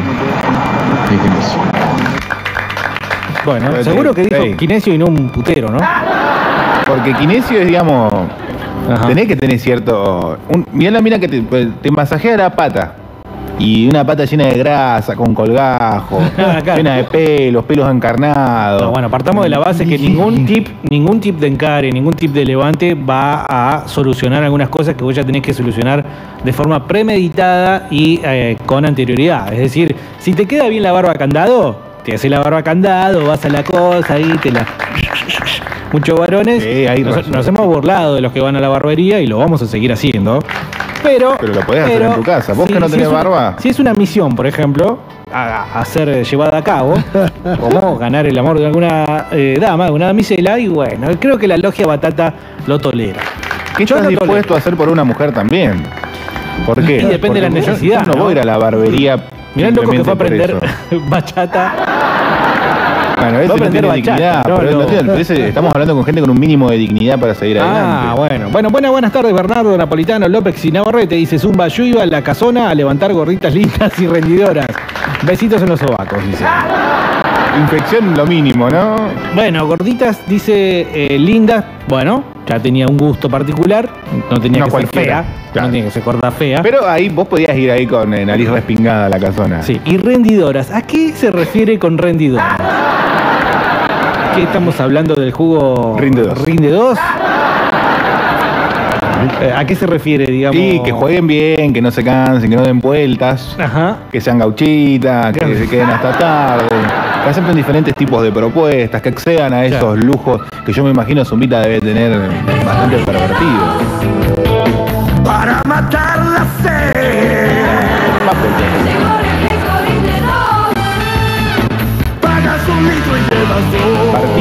kinesio. Bueno, seguro que dijo ey. kinesio y no un putero, ¿no? Porque kinesio es, digamos, tenés que tener cierto. Un, mirá la mina que te, pues, te masajea la pata. Y una pata llena de grasa, con colgajo, Claro. llena de pelos, pelos encarnados. No, bueno, partamos de la base que ningún tip, ningún tip de encare, ningún tip de levante va a solucionar algunas cosas que vos ya tenés que solucionar de forma premeditada y eh, con anterioridad. Es decir, si te queda bien la barba candado, te haces la barba candado, vas a la cosa ahí, te la. Muchos varones hay nos, nos hemos burlado de los que van a la barbería y lo vamos a seguir haciendo. Pero, Pero lo podés hacer en tu casa. Vos que no tenés una- barba. si es una misión, por ejemplo, a, a ser llevada a cabo, como ganar el amor de alguna eh, dama, de alguna damisela, y bueno, creo que la logia batata lo tolera. ¿Qué Yo estás tolero. dispuesto a hacer por una mujer también? ¿Por qué? Y depende de la Porque necesidad, Yo no, ¿no? voy a ir a la barbería. Mirá el loco que fue a aprender bachata. Bueno, Va a ese no tiene bachata, dignidad. no, pero no. tiene- ese- estamos hablando con gente con un mínimo de dignidad para seguir Ah, adelante. bueno. Bueno, buenas, buenas tardes, Bernardo Napolitano López y Navarrete. Dice Zumba, yo iba a la casona a levantar gorritas lindas y rendidoras. Besitos en los sobacos, dice. Infección lo mínimo, ¿no? Bueno, gorditas, dice eh, lindas. Bueno, ya tenía un gusto particular. No tenía No que cualquiera, ser fea. claro. No tenía que ser gorda fea. Pero ahí vos podías ir ahí con eh, nariz respingada a la casona. Sí, y rendidoras. ¿A qué se refiere con rendidoras? ¿Qué estamos hablando del jugo Rinde dos. Rinde 2? Eh, ¿A qué se refiere, digamos? Y que jueguen bien, que no se cansen, que no den vueltas, Ajá. que sean gauchitas, que se queden hasta tarde, que acepten diferentes tipos de propuestas, que accedan a esos lujos que yo me imagino Zumbita debe tener bastante pervertido. Para matar la sed.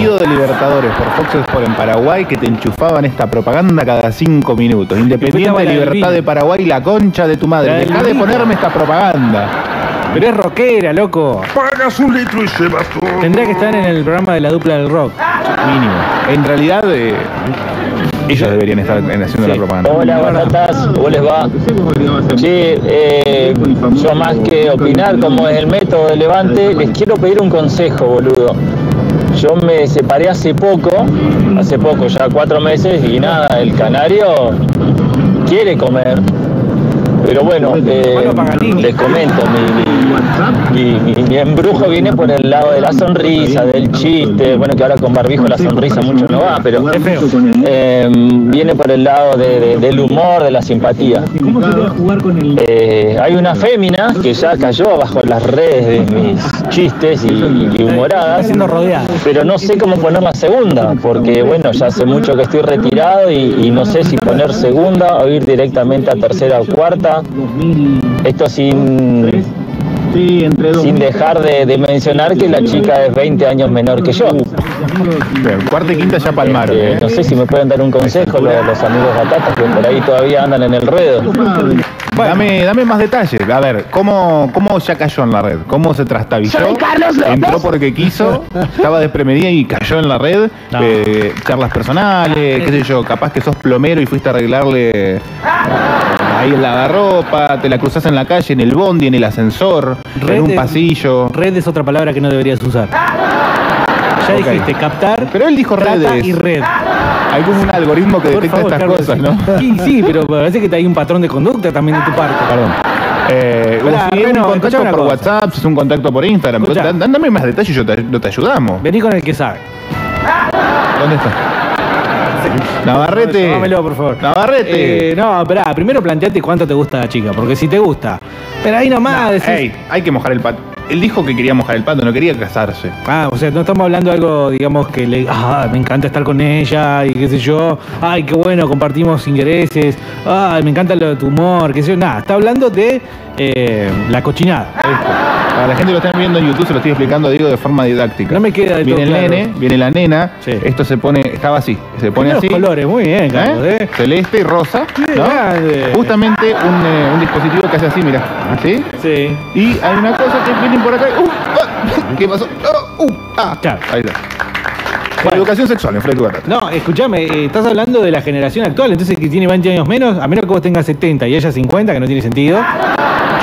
Partido de Libertadores por Fox Sport en Paraguay que te enchufaban esta propaganda cada cinco minutos. Independiente de Libertad de Paraguay, la concha de tu madre. Deja de ponerme esta propaganda. Pero es rockera, loco. Pagas un litro y llevas dos. Tendría que estar en el programa de la dupla del rock. Mínimo. En realidad, eh, ellos deberían estar en- haciendo la propaganda. Hola batatas, ¿cómo les va? Sí, eh, yo más que opinar cómo es el método de Levante, les quiero pedir un consejo, boludo. Yo me separé hace poco, hace poco, ya cuatro meses, y nada, el canario quiere comer. Pero bueno, eh, les comento, mi, mi- mi- mi embrujo viene por el lado de la sonrisa, del chiste, bueno que ahora con barbijo la sonrisa mucho no va, pero eh, viene por el lado de- de- del humor, de la simpatía. Eh, hay una fémina que ya cayó bajo las redes de mis chistes y, y humoradas, pero no sé cómo poner la segunda, porque bueno, ya hace mucho que estoy retirado y, y no sé si poner segunda o ir directamente a tercera o cuarta. Esto sin, sin dejar de, de mencionar que la chica es 20 años menor que yo. Bien, cuarta y quinta ya palmaron. Eh, ¿eh? no sé si me pueden dar un consejo los, los amigos batatas que por ahí todavía andan en el ruedo. Dame, dame más detalles. A ver, ¿cómo, ¿cómo ya cayó en la red? ¿Cómo se trastabilló? Soy Carlos López. Entró porque quiso, estaba desprevenida y cayó en la red. No. Eh, charlas personales, qué sé yo, capaz que sos plomero y fuiste a arreglarle ahí el lavarropa, te la cruzás en la calle, en el bondi, en el ascensor, en un pasillo. Red es otra palabra que no deberías usar. Ya dijiste captar. Pero él dijo redes. y red. Hay como un algoritmo que Por detecta favor, estas Carlos, cosas. ¿no? Sí, sí, pero parece que hay un patrón de conducta también de tu parte. Perdón. Eh, si es Reno, un contacto por cosa. WhatsApp, si es un contacto por Instagram. Escuchá. Dándame más detalles y yo te ayudamos. Vení con el que sabe. ¿Dónde está? Navarrete. Llámamelo, por favor. Navarrete. Eh, no, esperá, primero planteate cuánto te gusta la chica, porque si te gusta. Pero ahí nomás decís. Ey, hay que mojar el pato. Él dijo que quería mojar el pato, no quería casarse. Ah, o sea, no estamos hablando de algo, digamos, que le. Ah, me encanta estar con ella y qué sé yo. Ay, qué bueno, compartimos intereses. Ay, me encanta lo de tu humor, qué sé yo. Nada, está hablando de eh, la cochinada. Para la gente que lo está viendo en YouTube, se lo estoy explicando, digo, de forma didáctica. No me queda del Viene el todo claro. nene, viene la nena. Esto se pone, estaba así. Se pone Los así. colores, muy bien, Carlos, ¿eh? ¿eh? Celeste y rosa. ¿no? Justamente un, eh, un dispositivo que hace así, mira. ¿Sí? Sí. Y hay una cosa que vienen por acá. y- ¡Uh! ¡Ah! ¿Qué pasó? ¡Oh! ¡Uh! ¡Ah! Claro. Ahí está. Educación sexual en Batata. No, escúchame, eh, estás hablando de la generación actual, entonces que tiene 20 años menos, a menos que vos tengas 70 y ella 50, que no tiene sentido.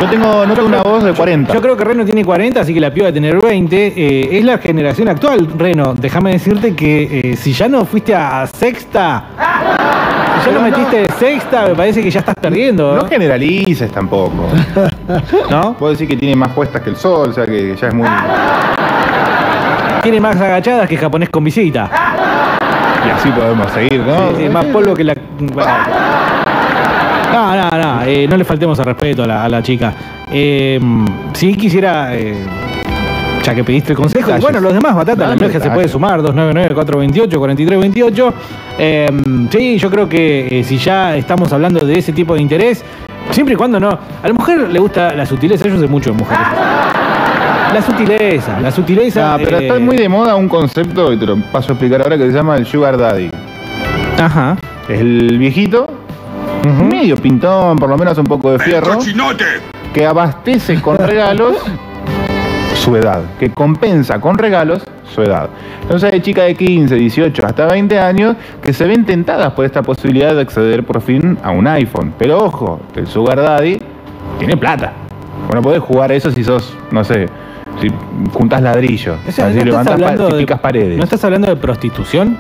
Yo tengo, noto una voz de 40. Yo creo que Reno tiene 40, así que la piba va a tener 20. Eh, es la generación actual, Reno. Déjame decirte que eh, si ya no fuiste a sexta, si ya no metiste de sexta, me parece que ya estás perdiendo. No generalices tampoco. ¿No? Puedo decir que tiene más puestas que el sol, o sea que ya es muy. Tiene más agachadas que japonés con visita. Y así podemos seguir, ¿no? Sí, sí, más polvo que la. No, no, no, eh, no le faltemos al respeto a la, a la chica. Eh, sí quisiera, eh, ya que pediste el consejo, y bueno, los demás, Batata, la Dale, emergencia se puede sumar, 299-428-4328. Eh, sí, yo creo que eh, si ya estamos hablando de ese tipo de interés, siempre y cuando no. A la mujer le gusta la sutileza, yo sé mucho de mujeres. La sutileza, la sutileza. Ah, pero eh, está muy de moda un concepto, y te lo paso a explicar ahora, que se llama el Sugar Daddy. Ajá. Es el viejito, medio pintón, por lo menos un poco de fierro, que abastece con regalos su edad, que compensa con regalos su edad. Entonces hay chicas de 15, 18, hasta 20 años que se ven tentadas por esta posibilidad de acceder por fin a un iPhone. Pero ojo, el Sugar Daddy tiene plata. Bueno, podés jugar eso si sos, no sé, si juntas ladrillos, o sea, no estás levantás pa- hablando si de- picas paredes. ¿No estás hablando de prostitución?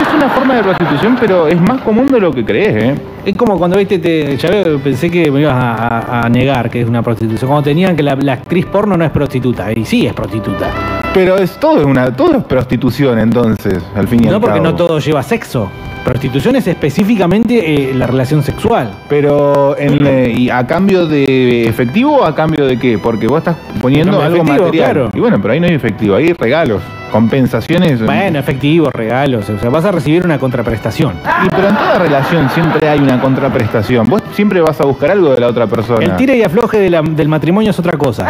Es una forma de prostitución, pero es más común de lo que crees, ¿eh? Es como cuando viste, te, ya veo, pensé que me ibas a, a- a negar que es una prostitución. Cuando tenían que la, la actriz porno no es prostituta, y sí es prostituta. Pero es todo una, todo es prostitución entonces, al fin y al No porque cabo. no todo lleva sexo. Prostitución es específicamente eh, la relación sexual. Pero en, eh, y a cambio de efectivo o a cambio de qué? Porque vos estás poniendo algo efectivo, material. claro. Y bueno, pero ahí no hay efectivo, hay regalos, compensaciones. Bueno, efectivo, regalos, o sea, vas a recibir una contraprestación. Y pero en toda relación siempre hay una contraprestación. Vos siempre vas a buscar algo de la otra persona. El tire y afloje de la- del matrimonio es otra cosa.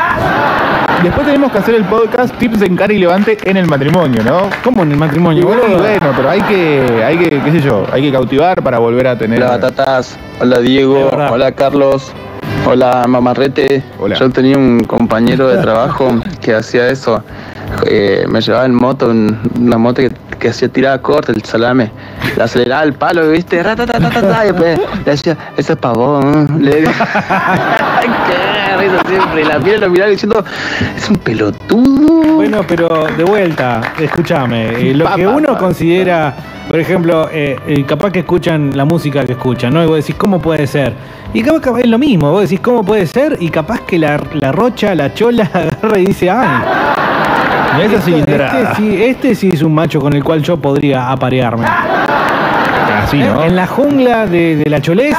Después tenemos que hacer el podcast Tips de Encar y Levante en el matrimonio, ¿no? ¿Cómo en el matrimonio? Bueno, bueno, pero hay que, hay que, qué sé yo, hay que cautivar para volver a tener. Hola Batatas, hola Diego, hola Carlos, hola Mamarrete. Yo tenía un compañero de trabajo que hacía eso. Eh, me llevaba en moto, un- una moto que, que hacía tirada corta, el salame. Le aceleraba el palo, ¿viste? Ratatatatata, y después le decía, ese es pavón. Le Qué siempre. La piel lo miraba diciendo, es un pelotudo. Bueno, pero de vuelta, escúchame, eh, lo que uno considera, por ejemplo, eh, eh, capaz que escuchan la música que escuchan, ¿no? Y vos decís, ¿cómo puede ser? Y capaz, capaz es lo mismo, vos decís, ¿cómo puede ser? Y capaz que la, la rocha, la chola, agarra y dice, ¡ay! Esa este, este sí, este sí es un macho con el cual yo podría aparearme. Así, ¿no? En la jungla de, de la cholés.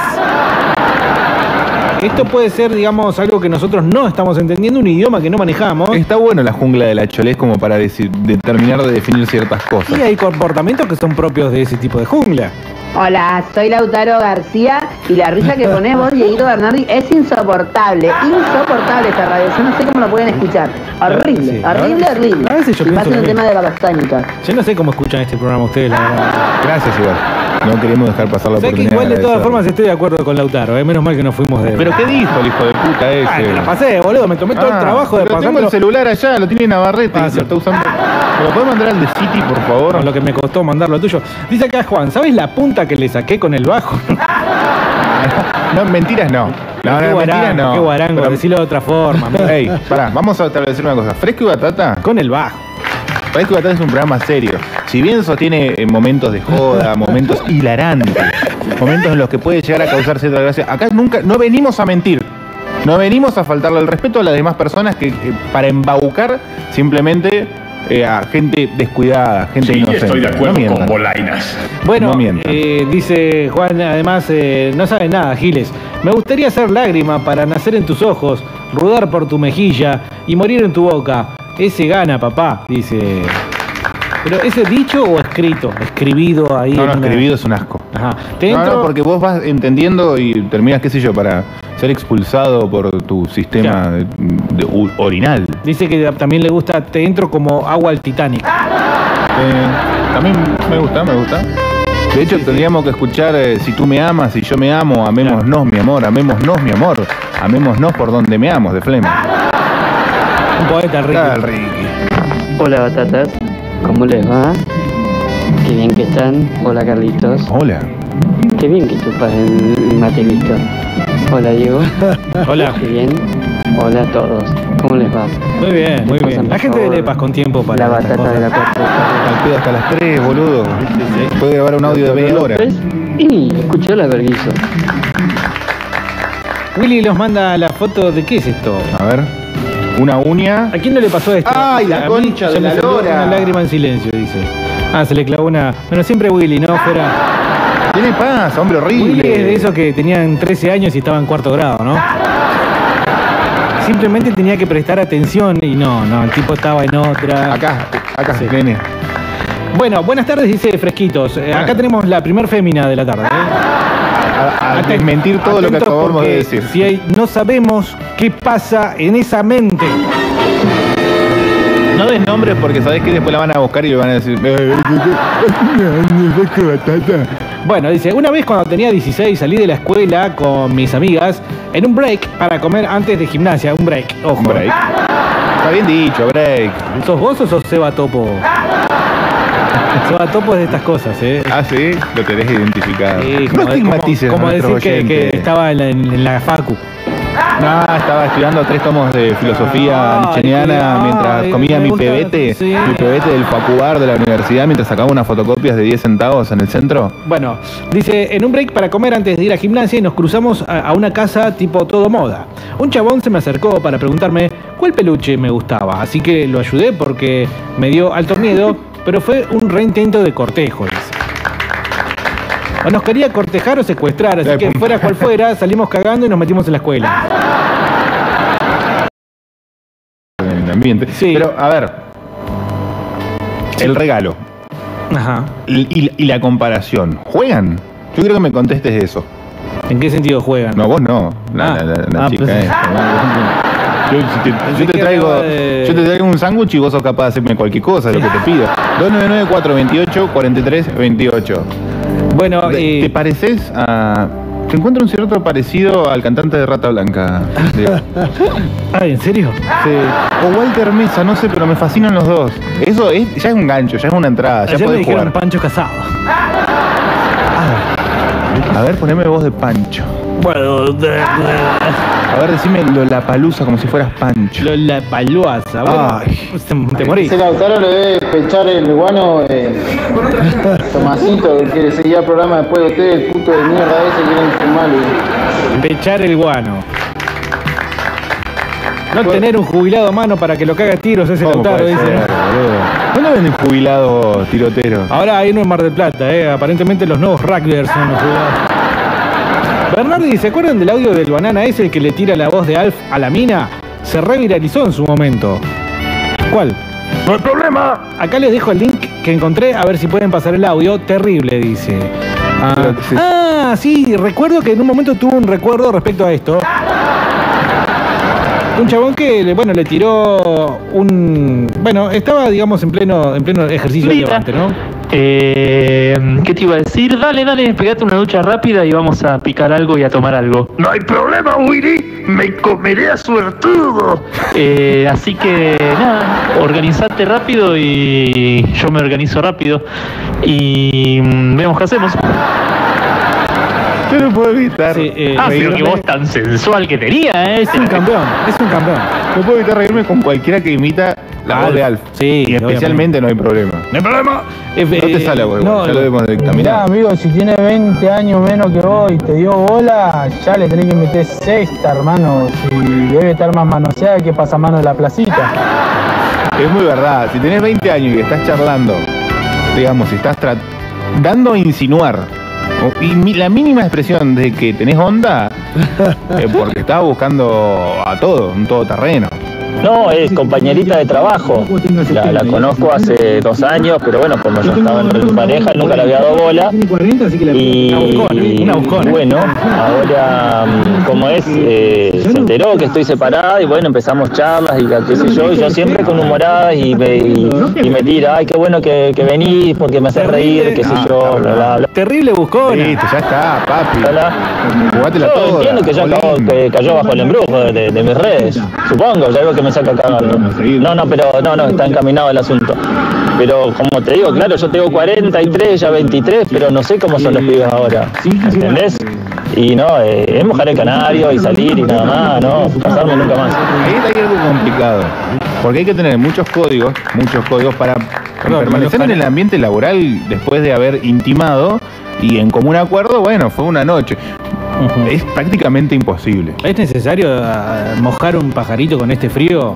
Esto puede ser, digamos, algo que nosotros no estamos entendiendo, un idioma que no manejamos. Está bueno la jungla de la cholés como para determinar de definir ciertas cosas. Y hay comportamientos que son propios de ese tipo de jungla. Hola, soy Lautaro García y la risa que ponés vos, Dieguito Bernardi, es insoportable, insoportable esta radio. Yo no sé cómo lo pueden escuchar. Horrible, Sí, horrible, horrible. a veces yo pienso lo mismo. tema de Babastánica. Yo no sé cómo escuchan este programa ustedes, la verdad. Gracias igual. No queremos dejar pasar la Sé que oportunidad. igual de todas formas estoy de acuerdo con Lautaro, ¿eh? menos mal que no fuimos de. Pero ¿qué dijo el hijo de puta ese? Ah, te la pasé, boludo, me tomé todo el Ah, trabajo de pero tengo el celular allá, lo tiene Navarrete Ah, y sí. lo está usando. ¿Me lo puedes mandar al de City, por favor? Con lo que me costó mandarlo tuyo. Dice acá Juan, ¿sabes la punta que le saqué con el bajo? No, mentiras no. No, qué no, mentiras guarango, no. qué guarango, Pero- decirlo de otra forma. Ey, pará, vamos a establecer una cosa. Fresco y Batata. Con el bajo. Fresco y Batata es un programa serio. Si bien sostiene eh, momentos de joda, momentos hilarantes, momentos en los que puede llegar a causar cierta gracia, acá nunca, no venimos a mentir. No venimos a faltarle el respeto a las demás personas que, que para embaucar simplemente eh, a gente descuidada, gente inocente. No mientan. Bueno, No mientan. eh, dice Juan, además, eh, no sabe nada, Giles. Me gustaría ser lágrima para nacer en tus ojos, rudar por tu mejilla y morir en tu boca. Ese gana, papá, dice. Pero ese dicho o escrito, escribido ahí. No, no, en una- escribido es un asco. Ajá. Te No, entro- no, porque vos vas entendiendo y terminas, qué sé yo, para ser expulsado por tu sistema de- de u- orinal. Dice que también le gusta, te entro como agua al Titanic. Eh, también me gusta, me gusta. De hecho, tendríamos que escuchar eh, Si tú me amas y yo me amo, amémonos, mi amor, amémonos, mi amor, amémonos por donde me amos, de Flema. Un poeta rico. Ricky. Hola batatas, ¿cómo les va? Qué bien que están. Hola, Carlitos. Hola. Qué bien que chupas el, el matelito. Hola, Diego. Hola. Qué bien. Hola a todos. ¿Cómo les va? Muy bien, muy bien. La gente de Lepas con tiempo para La batata de la cuarta. Al pedo hasta las 3, boludo. Puede grabar un audio de media hora. Y escuchó la verguizo. Willy nos manda la foto de qué es esto. A ver. Una uña. ¿A quién no le pasó esto? ¡Ay, la A concha de la lora! Una lágrima en silencio, dice. Ah, se le clavó una. Bueno, siempre Willy, ¿no? Fuera. ¿Qué le pasa, hombre horrible? Willy es de esos que tenían 13 años y estaban en cuarto grado, ¿no? Simplemente tenía que prestar atención y no, no, el tipo estaba en otra. Acá, acá, Sí. nene. Bueno, buenas tardes, dice Fresquitos. Eh, acá tenemos la primer fémina de la tarde. ¿eh? A, a desmentir todo lo que acabamos de decir. Si hay, no sabemos qué pasa en esa mente. Nombres porque sabés que después la van a buscar y le van a decir. "Eh, Bueno, dice, una vez cuando tenía 16 salí de la escuela con mis amigas en un break para comer antes de gimnasia. Un break, ojo. Un break. Está bien dicho, break. ¿Sos vos o sos Seba Topo? Seba Topo es de estas cosas, ¿eh? Ah, sí, lo tenés identificado. No estigmatices como, a decir que, estaba en la, en la facu. No, estaba estudiando tres tomos de filosofía ay, mientras comía mi pebete, mi pebete del facubar de la universidad mientras sacaba unas fotocopias de 10 centavos en el centro. Bueno, dice, en un break para comer antes de ir a gimnasia y nos cruzamos a, a una casa tipo todo moda. Un chabón se me acercó para preguntarme cuál peluche me gustaba, así que lo ayudé porque me dio alto miedo, pero fue un reintento de cortejo, dice. O nos quería cortejar o secuestrar, así que fuera cual fuera, salimos cagando y nos metimos en la escuela. En el ambiente. Pero, a ver. El regalo. Ajá. Y, la comparación. ¿Juegan? Yo quiero que me contestes eso. ¿En qué sentido juegan? No, vos no. La, la- la- la Ah, chica pues- esta. Yo, te, yo te que traigo, de- yo te traigo un sándwich y vos sos capaz de hacerme cualquier cosa, lo que te pido. 299-428-4328. Bueno, ¿Te, te pareces a. Te encuentro un cierto parecido al cantante de Rata Blanca. Ay, ¿en serio? Sí. O Walter Mesa, no sé, pero me fascinan los dos. Eso es, ya es un gancho, ya es una entrada, ya me dijeron jugar. Pancho Casado. A ver, poneme voz de Pancho. Bueno, A ver, decime la palusa como si fueras Pancho. La paluasa. Bueno, te, te morís. Ese Lautaro le debe pechar el guano eh, Tomasito, que quiere seguir el programa después de ustedes, el puto de mierda ese quieren fumarlo. Pechar el guano. No tener un jubilado a mano para que lo caga a tiros ese ¿Cómo Lautaro, puede dice. ser, boludo? ¿Dónde venden jubilados tiroteros? Ahora hay uno en Mar del Plata, eh. Aparentemente los nuevos rugbyers son los jubilados. Bernardi, ¿se acuerdan del audio del banana ese que le tira la voz de Alf a la mina? Se reviralizó en su momento. ¿Cuál? No hay problema. Acá les dejo el link que encontré a ver si pueden pasar el audio. Terrible, dice. Ah, ah, sí, recuerdo que en un momento tuvo un recuerdo respecto a esto. Un chabón que, le- bueno, le tiró un... Bueno, estaba, digamos, en pleno, en pleno ejercicio de levante, ¿no? Eh, ¿Qué te iba a decir? Dale, dale, pegate una ducha rápida y vamos a picar algo y a tomar algo. No hay problema, Willy. Me comeré a suertudo. Eh, así que nada, organizate rápido y yo me organizo rápido y mm, vemos qué hacemos. Yo no puedo evitar. ah, pero que vos tan sensual que tenía, ¿eh? Es un campeón, es un campeón. No puedo evitar reírme con cualquiera que imita la voz de Alf. Sí, Y especialmente no hay problema. No hay problema. No te sale, güey. no, ya lo debemos de Mirá, amigo, si tiene 20 años menos que vos y te dio bola, ya le tenés que meter sexta, hermano. Si debe estar más manoseada que pasamano de la placita. Es muy verdad. Si tenés 20 años y estás charlando, digamos, si estás tra- dando a insinuar, y mi- la mínima expresión de que tenés onda, eh, porque estás buscando a todo, un todoterreno. No, es compañerita de trabajo. La, la conozco hace dos años, pero bueno, como yo estaba en pareja, nunca le había dado bola. Y bueno, ahora, mm, como es, eh, se enteró que estoy separada y bueno, empezamos charlas y qué sé yo, y yo siempre con humoradas y me, y, y me tira, ay, qué bueno que, que venís porque me haces reír, qué sé yo, bla, bla, bla. Terrible. Listo, ya está, papi. Jugátela Yo toda. entiendo que ya acabó- que cayó bajo el embrujo de, de- de mis redes. Supongo, ya algo que me saca cagando. No, no, pero no, no, está encaminado el asunto. Pero como te digo, claro, yo tengo 43, ya 23, pero no sé cómo son los pibes ahora. ¿Entendés? Y no, eh, es mojar el canario y salir y nada más, no, casarme nunca más. Ahí está algo complicado. Porque hay que tener muchos códigos, muchos códigos para permanecer en el ambiente laboral después de haber intimado y en común acuerdo, bueno, fue una noche. Es prácticamente imposible. ¿Es necesario ah, mojar un pajarito con este frío?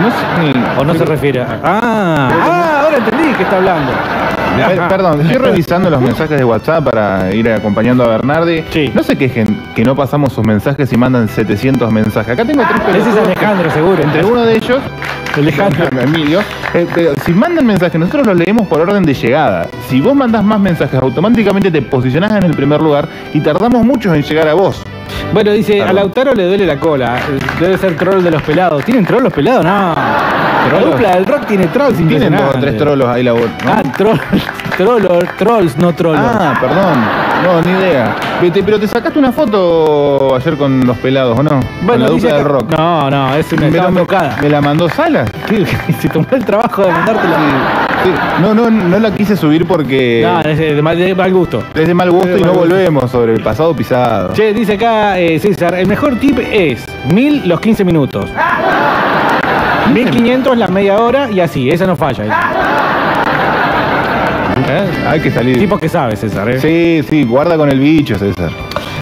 No sé. ¿O no se refiere a.? Ah, ah, ahora entendí que está hablando. A ver, perdón, estoy revisando los mensajes de WhatsApp para ir acompañando a Bernardi. No se quejen que no pasamos sus mensajes y mandan 700 mensajes. Acá tengo tres Ese es pelotudos. Alejandro, seguro. Entre uno de ellos, Alejandro. Emilio, eh, pero si mandan mensajes, nosotros los leemos por orden de llegada. Si vos mandás más mensajes, automáticamente te posicionás en el primer lugar y tardamos mucho en llegar a vos. Bueno, dice, a Lautaro le duele la cola. Debe ser troll de los pelados. ¿Tienen troll los pelados? No. La dupla del rock tiene trolls Tienen dos o tres trolos ahí la voz. Ah, troll, trollo- trolls, no trollos. Ah, perdón. No, ni idea. Pero te, pero te sacaste una foto ayer con los pelados, ¿o no? con la dice dupla del rock. No, no, es una Me estaba tocada. ¿Me la mandó Sala? Se tomó el trabajo de mandártela. Sí. No, no, no la quise subir porque No, es de mal, de mal gusto. es de mal gusto y no volvemos sobre el pasado pisado. Che, dice acá eh, César, el mejor tip es 1000 los 15 minutos. 1500 la media hora y así, esa no falla. ¿Eh? Hay que salir. Tipo que sabe, César. ¿eh? Sí, sí, guarda con el bicho, César.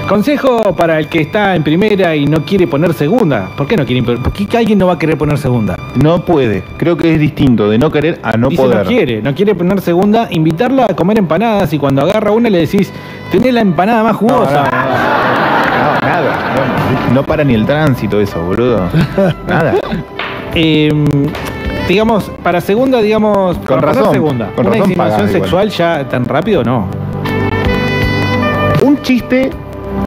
Consejo para el que está en primera y no quiere poner segunda. ¿Por qué no quiere? ¿Por qué alguien no va a querer poner segunda? No puede. Creo que es distinto de no querer a no Dice poder. no quiere, no quiere poner segunda, invitarla a comer empanadas y cuando agarra una le decís, tenés la empanada más jugosa. No, nada. No, no para ni el tránsito eso, boludo. Nada. Eh, digamos, para segunda, digamos, Con para razón, segunda. con una razón insinuación pagás igual. sexual ya tan rápido no. Un chiste,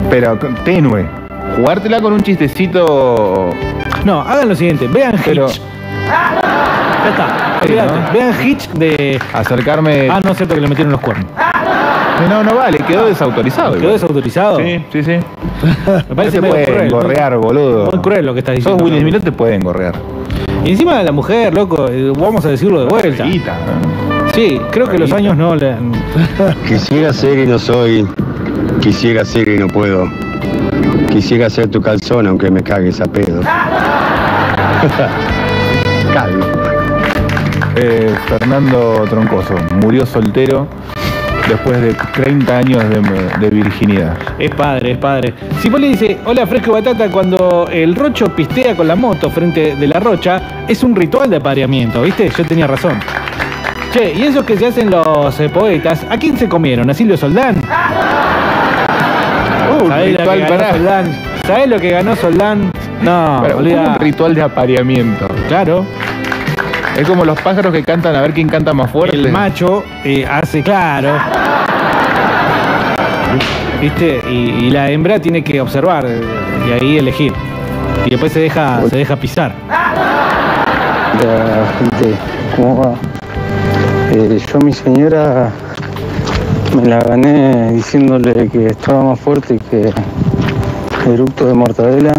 pero tenue. Jugártela con un chistecito. No, hagan lo siguiente, vean Pero- Hitch. Ya está, Sí. Vean Hitch de. Acercarme. Ah, no es cierto que le metieron los cuernos. No, no vale, quedó desautorizado. ¿Quedó igual. desautorizado? Sí, sí, sí. Me parece no te pueden cruel. gorrear, boludo. Muy cruel lo que estás Sos diciendo. Will Smith, no te pueden gorrear. Y encima de la mujer, loco, eh, vamos a decirlo de vuelta. Sí, creo que los años no le han- Quisiera ser y no soy. Quisiera ser y no puedo. Quisiera ser tu calzón aunque me cagues a pedo. Calvo. Eh, Fernando Troncoso murió soltero después de 30 años de, de virginidad. Es padre, es padre. Cipoli dice, hola Fresco y Batata, cuando el rocho pistea con la moto frente de la rocha, es un ritual de apareamiento, ¿viste? Yo tenía razón. Che, y esos que se hacen los eh, poetas, ¿a quién se comieron? ¿A Silvio Soldán? Uh, ¿Sabés lo ritual para- Soldán? ¿Sabés lo que ganó Soldán? No, un ritual de apareamiento. Claro. Es como los pájaros que cantan a ver quién canta más fuerte. El macho eh, hace claro. ¿Viste? Y, y la hembra tiene que observar eh, y ahí elegir. Y después se deja, se deja pisar. Hola, gente, ¿cómo va? Eh, yo mi señora me la gané diciéndole que estaba más fuerte que eructo de mortadela,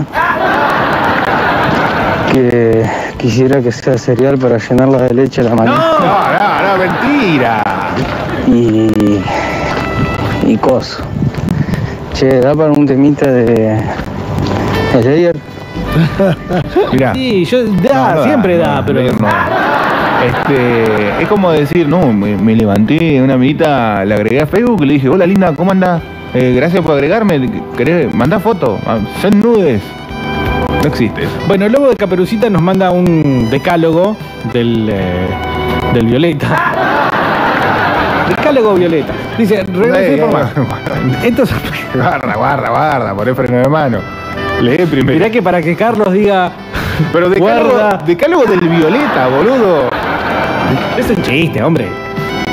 que quisiera que sea cereal para llenarla de leche a la mañana. No, no, no, mentira. Y. y coso. Che, da para un temita de. Slayer. Mirá. Sí, yo da, No, no siempre no, da, pero. no. Este, es como decir, no, me, me levanté, una amiguita, le agregué a Facebook y le dije, hola linda, ¿cómo andás? Eh, gracias por agregarme, ¿querés? Mandá foto, Ah, son nudes. No existe. Bueno, el lobo de Caperucita nos manda un decálogo del, eh, del Violeta. Decálogo Violeta. Dice, regrese Eh, por más. Estos Guarda, guarda, guarda, poné freno de mano. Lee primero. Mirá que para que Carlos diga. Pero decálogo, Guarda. decálogo del Violeta, boludo. Es un chiste, hombre.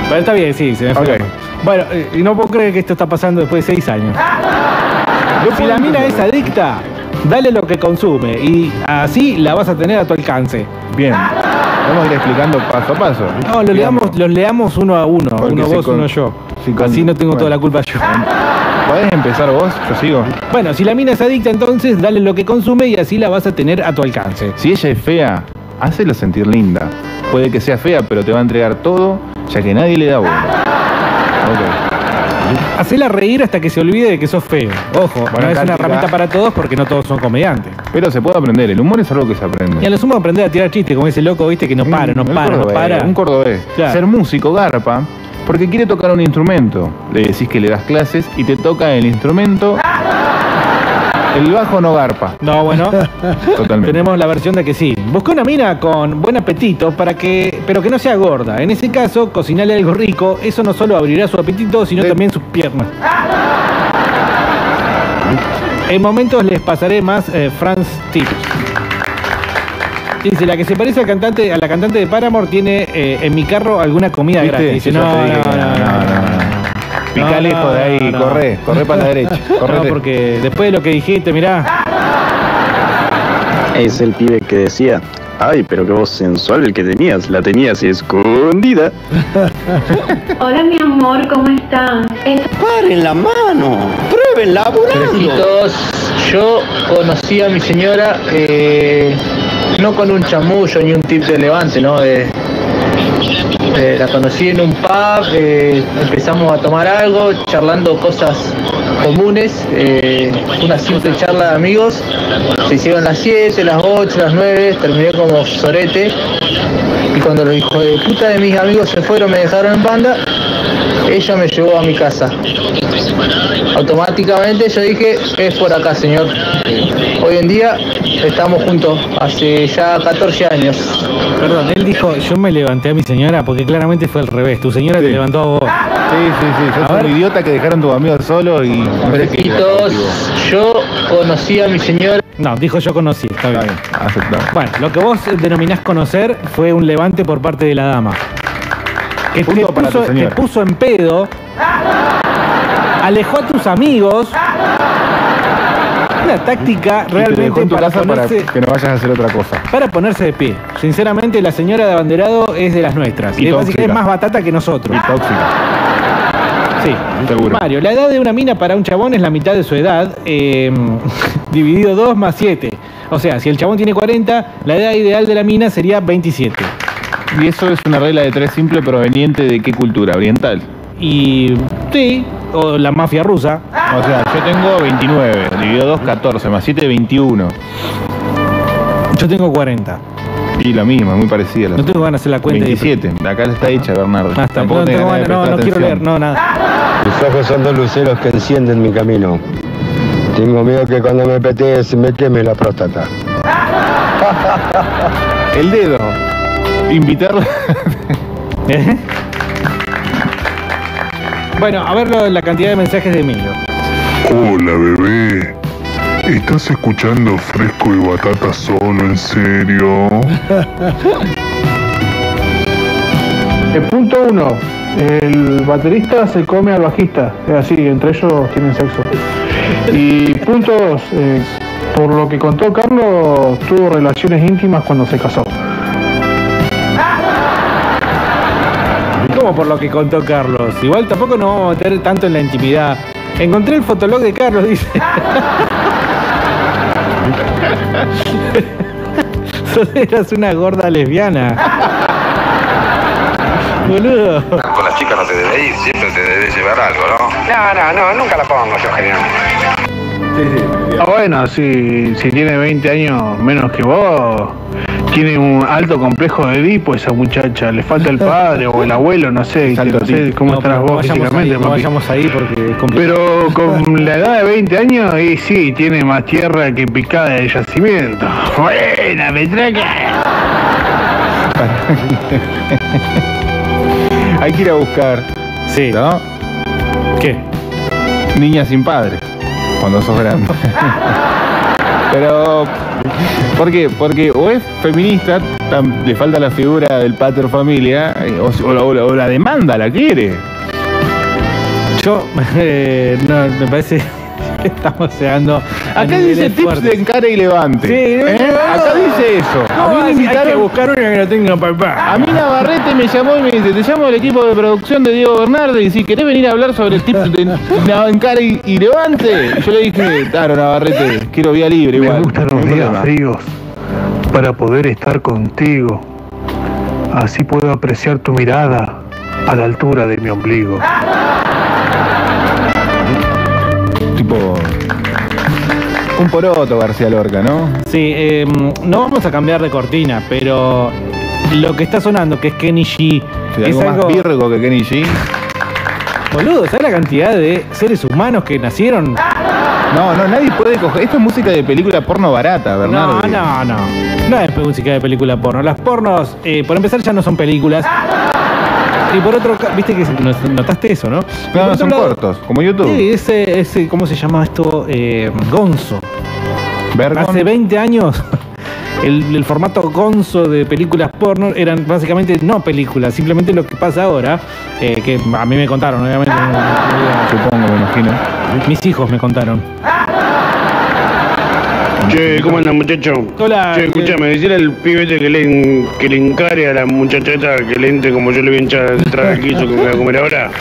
Pero está bien, sí, se me fue. Bueno, eh, y no puedo creer que esto está pasando después de seis años. si la mina es adicta, dale lo que consume y así la vas a tener a tu alcance. Bien. Vamos a ir explicando paso a paso. No, lo leamos, los leamos uno a uno, Porque uno si vos, con- uno yo. si con- así no tengo bueno. toda la culpa yo. ¿Podés empezar vos? Yo sigo. Bueno, si la mina es adicta, entonces dale lo que consume y así la vas a tener a tu alcance. Si ella es fea, hácela sentir linda. puede que sea fea, pero te va a entregar todo, ya que nadie le da bola. Ok. Hacela reír hasta que se olvide de que sos feo. Ojo, Bueno, no es una herramienta para todos porque no todos son comediantes. Pero se puede aprender, el humor es algo que se aprende. Y a lo sumo aprender a tirar chistes, como ese loco, viste, que no para, no Un para, no cordobés, para. Un cordobés. Claro. Ser músico, garpa, porque quiere tocar un instrumento. Le decís que le das clases y te toca el instrumento. El bajo no garpa. No, bueno. Totalmente. Tenemos la versión de que sí. Busca una mina con buen apetito para que, pero que no sea gorda. En ese caso, cocinarle algo rico. Eso no solo abrirá su apetito, sino también sus piernas. En momentos les pasaré más eh, Franz Tips. Dice, la que se parece al cantante, a la cantante de Paramore tiene eh, en mi carro alguna comida ¿Viste? gratis. Dice, no, no, no, no. Pica No, lejos de ahí, no, no. corre, corre para la derecha. No, Correte. porque después de lo que dijiste, mirá. Es el pibe que decía, ay, pero qué voz sensual el que tenías, la tenías escondida. Hola mi amor, ¿cómo están? Paren la mano, prueben Fresquitos, yo conocí a mi señora eh, no con un chamullo ni un tip de levante, ¿no? De- la conocí en un pub, eh, empezamos a tomar algo, charlando cosas comunes, eh, una simple charla de amigos, se hicieron las 7, las 8, las 9, terminé como sorete y cuando los hijos de puta de mis amigos se fueron, me dejaron en banda, ella me llevó a mi casa. Automáticamente yo dije, es por acá, señor. Hoy en día estamos juntos, hace ya 14 años. Perdón, él dijo, yo me levanté a mi señora porque claramente fue al revés. Tu señora te levantó a vos. Sí, sí, sí. Sos A ver. un idiota que dejaron tus amigos solos y. Fresquitos, yo conocí a mi señora. No, dijo yo conocí, está bien. Aceptado. Bueno, lo que vos denominás conocer fue un levante por parte de la dama. Que te Punto para tu puso, te señora. puso en pedo, alejó a tus amigos. Una táctica Y te dejó realmente en tu para casa para ponerse, que no vayas a hacer otra cosa. para ponerse de pie. Sinceramente, la señora de abanderado es de las nuestras. Y es, tóxica. es más batata que nosotros. Y tóxica. Sí, Seguro. Mario, la edad de una mina para un chabón es la mitad de su edad, eh, dividido 2 más 7. O sea, si el chabón tiene 40, la edad ideal de la mina sería 27. Y eso es una regla de tres simple proveniente de qué cultura? Oriental. Y sí, o la mafia rusa. O sea, yo tengo 29, dividido 2, 14, más 7, 21. Yo tengo 40. Y la misma, muy parecida. la No tengo ganas de hacer la cuenta. y- 27, acá está hecha, Bernardo. Ah, está. Tampoco No, tengo ganas no, no quiero leer, no, nada. Mis ojos son dos luceros que encienden mi camino. Tengo miedo que cuando me petee se me queme la próstata. El dedo. Invitarla. ¿Eh? Bueno, a ver la cantidad de mensajes de Emilio. Hola bebé. ¿Estás escuchando Fresco y Batata solo, en serio? El punto uno, el baterista se come al bajista, es así, entre ellos tienen sexo. Y punto dos, eh, por lo que contó Carlos, tuvo relaciones íntimas cuando se casó. Como por lo que contó Carlos. Igual tampoco nos vamos a meter tanto en la intimidad. Encontré el fotolog de Carlos, dice. Eras una gorda lesbiana. Boludo. Con las chicas no te debe ir, siempre te debe llevar algo, ¿no? No, no, no, nunca la pongo yo generalmente. Ah, bueno, si, si tiene 20 años menos que vos, tiene un alto complejo de Edipo esa muchacha, le falta el padre o el abuelo, no sé, no sé cómo No, estarás no vos vayamos físicamente. ahí, no papi. vayamos ahí porque. Pero con la edad de 20 años, y sí, tiene más tierra que picada de yacimiento. Buena, metraca. Hay que ir a buscar. Sí. ¿No? ¿Qué? Niña sin padre. Cuando sos grande. Pero. ¿Por qué? Porque o es feminista, le falta la figura del pater familia, eh, o, o la- o demanda, la quiere. Yo, eh, me parece estamos llegando. Acá dice tips fuertes. de encare y levante. Sí, ¿Eh? Acá dice eso. No, a mí me hay que invitaron. buscar una que no tenga papá. A mí Navarrete me llamó y me dice, te llamo del equipo de producción de Diego Bernardo y si querés venir a hablar sobre tips de encare y, y levante. Y yo le dije, claro Navarrete, quiero vía libre Me igual. gustan no los días problema". fríos para poder estar contigo. Así puedo apreciar tu mirada a la altura de mi ombligo. Un poroto García Lorca, ¿no? Sí, eh, no vamos a cambiar de cortina, pero lo que está sonando, que es Kenny G, Sí, es algo más virgo que Kenny G. Boludo, ¿sabes la cantidad de seres humanos que nacieron? No, no, nadie puede coger. Esto es música de película porno barata, Bernardo. No, no, no. No es música de película porno. Las pornos, eh, por empezar, ya no son películas. Y por otro, viste que no- notaste eso, ¿no? No, otro son lado- cortos, como YouTube. Sí, ese, ese, ¿cómo se llama esto? Eh, Gonzo. Hace 20 años, el, el formato Gonzo de películas porno eran básicamente no películas, simplemente lo que pasa ahora, eh, que a mí me contaron, obviamente. no- no- Supongo, me imagino. Mis hijos me contaron. Che, ¿cómo andan muchachos? Hola. Che, escúchame, decirle al pibete que le, que le encare a la muchacheta que le entre como yo le voy a echar entrar al guiso que me voy a comer ahora.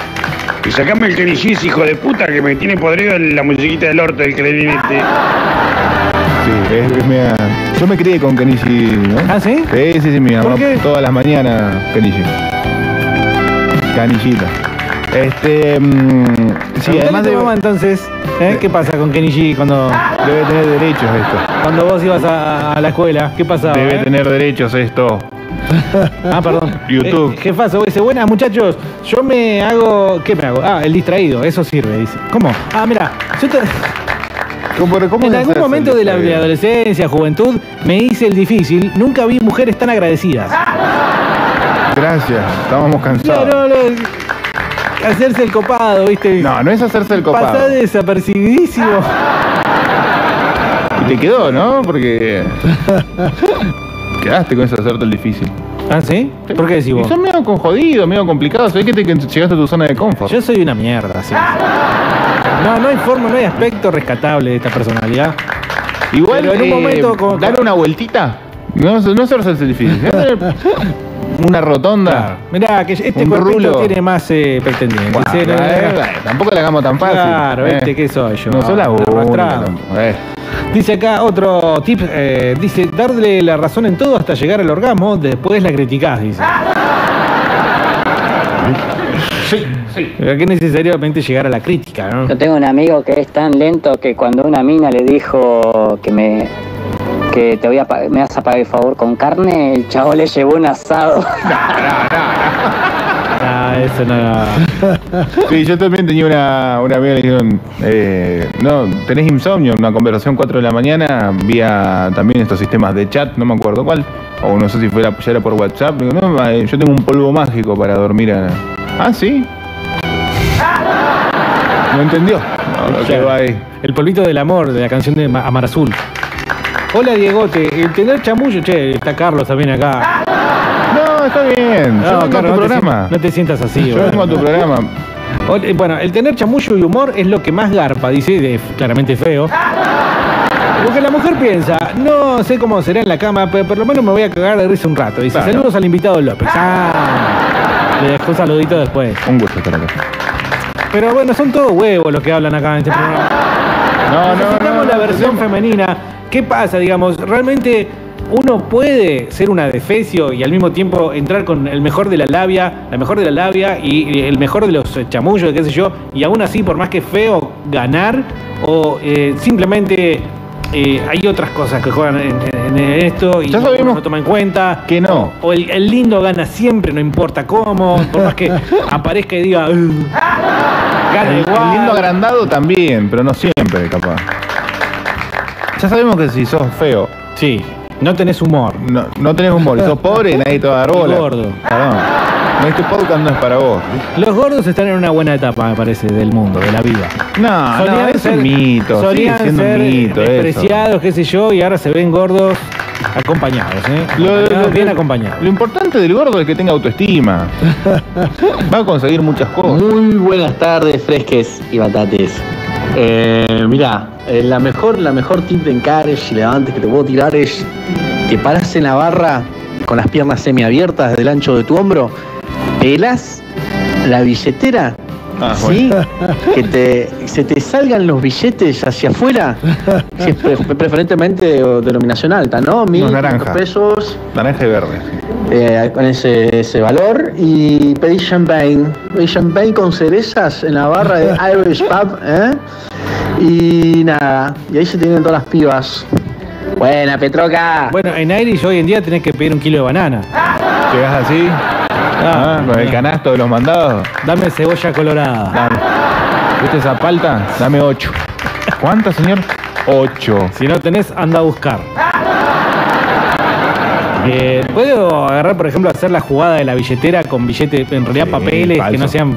Y sacame el G's, hijo de puta, que me tiene podrido la musiquita del orto del clarinete. Sí, es, Yo me crié con G, ¿no? ¿Ah, sí? Sí, sí, sí, mi ¿Por mamá todas las mañanas Kenny G. Canillita. Este. mm, sí, además de. mamá entonces, ¿eh? ¿qué pasa con G cuando, Debe tener derechos esto. cuando vos ibas a, a la escuela? ¿Qué pasaba? Debe eh? tener derechos esto. Ah, perdón. YouTube. Eh, jefazo, dice, buenas muchachos, yo me hago. ¿Qué me hago? Ah, el distraído, eso sirve, dice. ¿Cómo? Ah, mira, yo te- ¿Cómo, cómo en algún momento de la, adolescencia, juventud, me hice el difícil. Nunca vi mujeres tan agradecidas. Gracias, estábamos cansados. No, no, no. Hacerse el copado, ¿viste? No, no es hacerse el copado. Pasar desapercibidísimo. Y te quedó, ¿no? Porque. Quedaste con eso de hacerte el difícil. ¿Ah, sí? ¿Por qué decís Y vos? son medio con jodido, medio complicado. Se ve que te que llegaste a tu zona de confort. Yo soy una mierda, sí. No, no hay forma, no hay aspecto rescatable de esta personalidad. Igual, Pero en un eh, momento como- darle una vueltita. No, no hacerse el difícil. una rotonda. Claro. Mirá, que este cuerpito tiene más eh, pretendientes. Eh, eh, eh, tampoco le hagamos tan fácil. Claro, eh. este que soy yo. No la tampoco, eh. Dice acá otro tip, eh, dice, darle la razón en todo hasta llegar al orgasmo, después la criticás, dice. Sí, sí. Pero que necesariamente llegar a la crítica, ¿no? Yo tengo un amigo que es tan lento que cuando una mina le dijo que me que te voy a me vas a pagar el favor con carne, el chavo le llevó un asado. Ah, eso no. Sí, yo también tenía una, una amiga que le dijeron, eh, no, tenés insomnio, una conversación 4 de la mañana, vía también estos sistemas de chat, no me acuerdo cuál, o no sé si fuera, ya era por WhatsApp, digo, no, eh, yo tengo un polvo mágico para dormir. a- Ah, sí. No entendió. No, lo que Claro. va ahí. El polvito del amor de la canción de Ma- Amar Azul. Hola Diegote, el tener chamullo, che, está Carlos también acá. No, está bien. yo vengo a tu no te programa. No te sientas así, Yo vengo a tu programa. Eh, Bueno, el tener chamullo y humor es lo que más garpa, dice, de- claramente feo. Porque la mujer piensa, no sé cómo será en la cama, pero por lo menos me voy a cagar de risa un rato. Dice, Claro. saludos al invitado López. Ah, le dejo un saludito después. Un gusto estar acá. Pero bueno, son todos huevos los que hablan acá en este programa. No, no, Necesitamos no, la versión femenina. ¿Qué pasa, digamos? Realmente uno puede ser una defecio y al mismo tiempo entrar con el mejor de la labia, la mejor de la labia y y el mejor de los eh, chamullos, qué sé yo, y aún así, por más que feo, ganar o eh, simplemente eh, hay otras cosas que juegan en, en esto y Ya sabemos no toma en cuenta. que no. O el, el lindo gana siempre, no importa cómo, por más que aparezca y diga, "Uh", gana El, lindo agrandado también, pero no siempre, capaz. Ya sabemos que si sos feo, Sí, no tenés humor. no, no tenés humor, y sos pobre, nadie te va a dar bola. gordo. Perdón. Este podcast no es para vos. Los gordos están en una buena etapa, me parece, del mundo, de la vida. No, no, Solían es ser- un mito. Sigue Solían siendo ser un mito eso. despreciados, qué sé yo, y ahora se ven gordos acompañados, ¿eh? Lo, Acompañados, lo- bien lo- acompañados. lo importante del gordo es que tenga autoestima. Va a conseguir muchas cosas. Muy buenas tardes, fresques y batates. Eh, mira, eh, la mejor, la mejor tip de encares y levantes que te puedo tirar es que paras en la barra con las piernas semiabiertas del ancho de tu hombro, pelás la billetera, Ah, ¿sí? que te, se te salgan los billetes hacia afuera, si es pre- preferentemente o denominación alta, ¿no? Mil naranja. pesos, Naranja y verde. eh, con ese, ese valor y pedí champagne. Pedí champagne con cerezas en la barra de Irish Pub. ¿eh? Y nada, y ahí se tienen todas las pibas. Buena, Petroca. Bueno, en Irish hoy en día tenés que pedir un kilo de banana. Llegas así, ah, con el canasto de los mandados. Dame cebolla colorada. Dame. ¿Viste esa palta? Dame ocho. ¿Cuántas, señor? Ocho. Si no tenés, anda a buscar. Eh, ¿Puedo agarrar, por ejemplo, hacer la jugada de la billetera con billetes, en realidad papeles que no sean.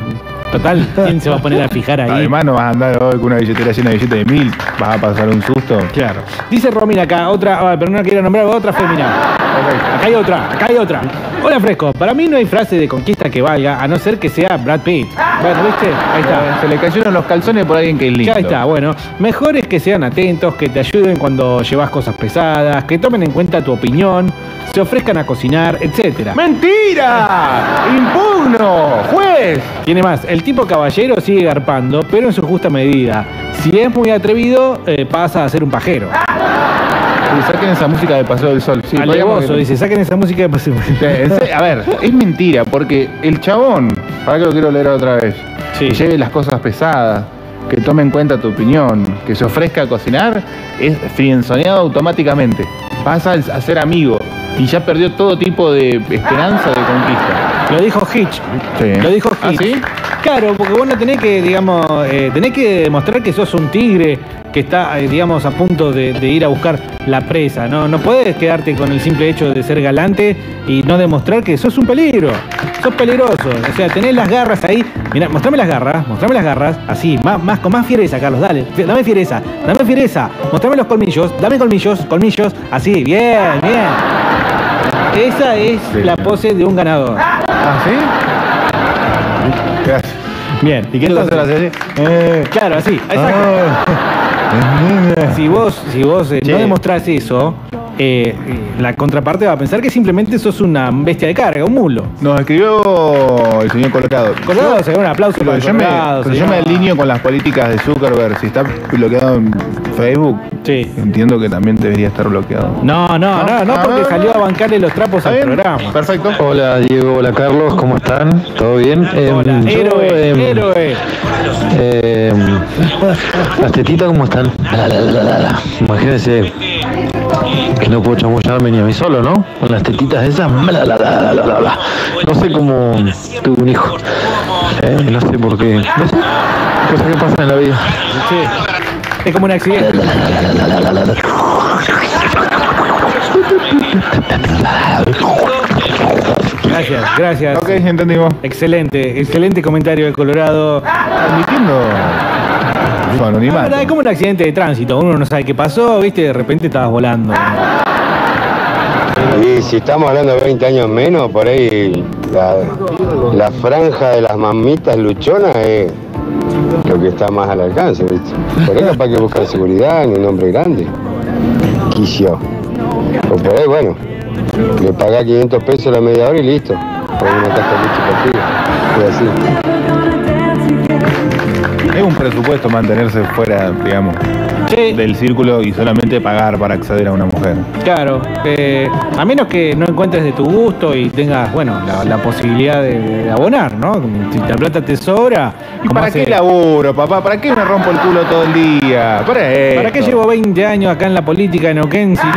Total, ¿quién se va a poner a fijar ahí? Además no vas a andar hoy con una billetera llena de billetes de mil, vas a pasar un susto. Claro. Dice Romina acá, otra, ah, pero no quiero nombrar otra femina. Acá hay otra, acá hay otra. Hola Fresco, para mí no hay frase de conquista que valga, a no ser que sea Brad Pitt. Bueno, ¿viste? Ahí está. Se le cayeron los calzones por alguien que es lindo. Ya está, bueno. Mejor es que sean atentos, que te ayuden cuando llevas cosas pesadas, que tomen en cuenta tu opinión, se ofrezcan a cocinar, etcétera. ¡Mentira! ¡Impugno! ¡Juez! Tiene más, el tipo caballero sigue garpando, pero en su justa medida. Si es muy atrevido, eh, pasa a ser un pajero. Sí, saquen esa música de Paseo del Sol. Sí, dice, saquen esa música de Paseo Sí, A ver, es mentira, porque el chabón, para que lo quiero leer otra vez, que lleve las cosas pesadas, que tome en cuenta tu opinión, que se ofrezca a cocinar, es frienzoneado automáticamente. Pasa a ser amigo y ya perdió todo tipo de esperanza de conquista. Lo dijo Hitch. Lo dijo ¿Ah, Hitch. Claro, porque vos no tenés que, digamos, eh, tenés que demostrar que sos un tigre que está, eh, digamos, a punto de, de ir a buscar la presa. No, no puedes quedarte con el simple hecho de ser galante y no demostrar que sos un peligro. Sos peligroso. O sea, tenés las garras ahí. Mira, mostrame las garras, mostrame las garras. Así, más, más, con más fiereza, Carlos, dale. Dame fiereza, dame fiereza. Mostrame los colmillos, dame colmillos, colmillos. Así, bien, bien. Esa es la pose de un ganador. ¿Ah, sí? Bien. ¿Y qué Entonces- haces así? Eh, Claro, así, exacto. ah, Si vos, si vos eh, no demostrás eso, eh, la contraparte va a pensar que simplemente sos una bestia de carga, un mulo. Nos escribió el señor Colorado. Colorado, se un aplauso Pero para yo me, Colorado, pero yo señor. me alineo con las políticas de Zuckerberg. Si está bloqueado en Facebook, entiendo que también debería estar bloqueado. No, no, no, no, Ah, porque no, salió a bancarle los trapos al programa. Perfecto. Hola Diego, hola Carlos, ¿cómo están? ¿Todo bien? Hola, Em, yo, héroe, em, héroe. em, las tetitas, ¿cómo están? La, la, la, la, la. Imagínense que no puedo chamullarme ni a mí solo, ¿no? Con las tetitas esas. la, la, la, la, la, la, la. No sé cómo tuve un hijo. Eh, no sé por qué. No sé. Cosas que pasan en la vida. Sí. Es como un accidente. Gracias, gracias. Ok, entendimos. Excelente, excelente comentario de Colorado. Admitiendo su La anonimato. verdad, es como un accidente de tránsito. Uno no sabe qué pasó, viste, de repente estabas volando. Y si estamos hablando de 20 años menos, por ahí la, la franja de las mamitas luchonas es lo que está más al alcance, ¿viste? Por ahí capaz que buscar seguridad en un hombre grande. Quisió. O por ahí, bueno, le pagás 500 pesos la media hora y listo. Con una caja de leche partida. Y así. Un presupuesto mantenerse fuera, digamos, del círculo y solamente pagar para acceder a una mujer. Claro, eh, a menos que no encuentres de tu gusto y tengas, bueno, la, la posibilidad de, de abonar, ¿no? Si la plata te sobra. ¿Y para hace- qué laburo, papá? ¿Para qué me rompo el culo todo el día? Para, ¿Para qué llevo 20 años acá en la política de Neuquén si no,